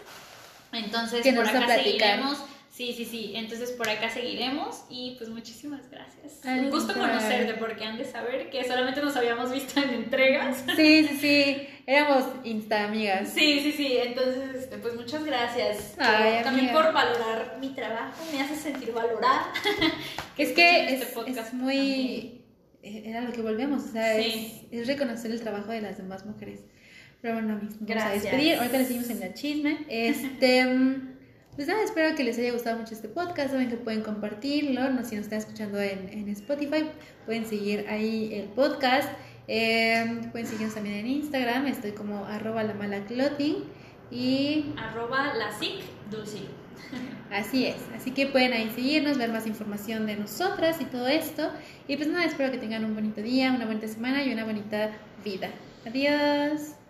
Entonces, por acá seguiremos Sí, sí, sí. Entonces por acá seguiremos y pues muchísimas gracias. Un gusto conocerte porque han de saber que solamente nos habíamos visto en entregas. Sí, sí, sí. Éramos insta amigas. Sí, sí, sí. Entonces, este, pues muchas gracias. también por valorar mi trabajo. Me hace sentir valorada. es que este es, muy... Eh, era lo que volvemos. O sea, es, reconocer el trabajo de las demás mujeres. Pero bueno, vamos gracias. a despedir. Ahorita le seguimos en la chisme. Este... Pues nada, espero que les haya gustado mucho este podcast. Saben que pueden compartirlo. No, si nos están escuchando en, en Spotify, pueden seguir ahí el podcast. Eh, pueden seguirnos también en Instagram. Estoy como arroba la mala clothing y arroba la dulce. Así es. Así que pueden ahí seguirnos, ver más información de nosotras y todo esto. Y pues nada, espero que tengan un bonito día, una bonita semana y una bonita vida. Adiós.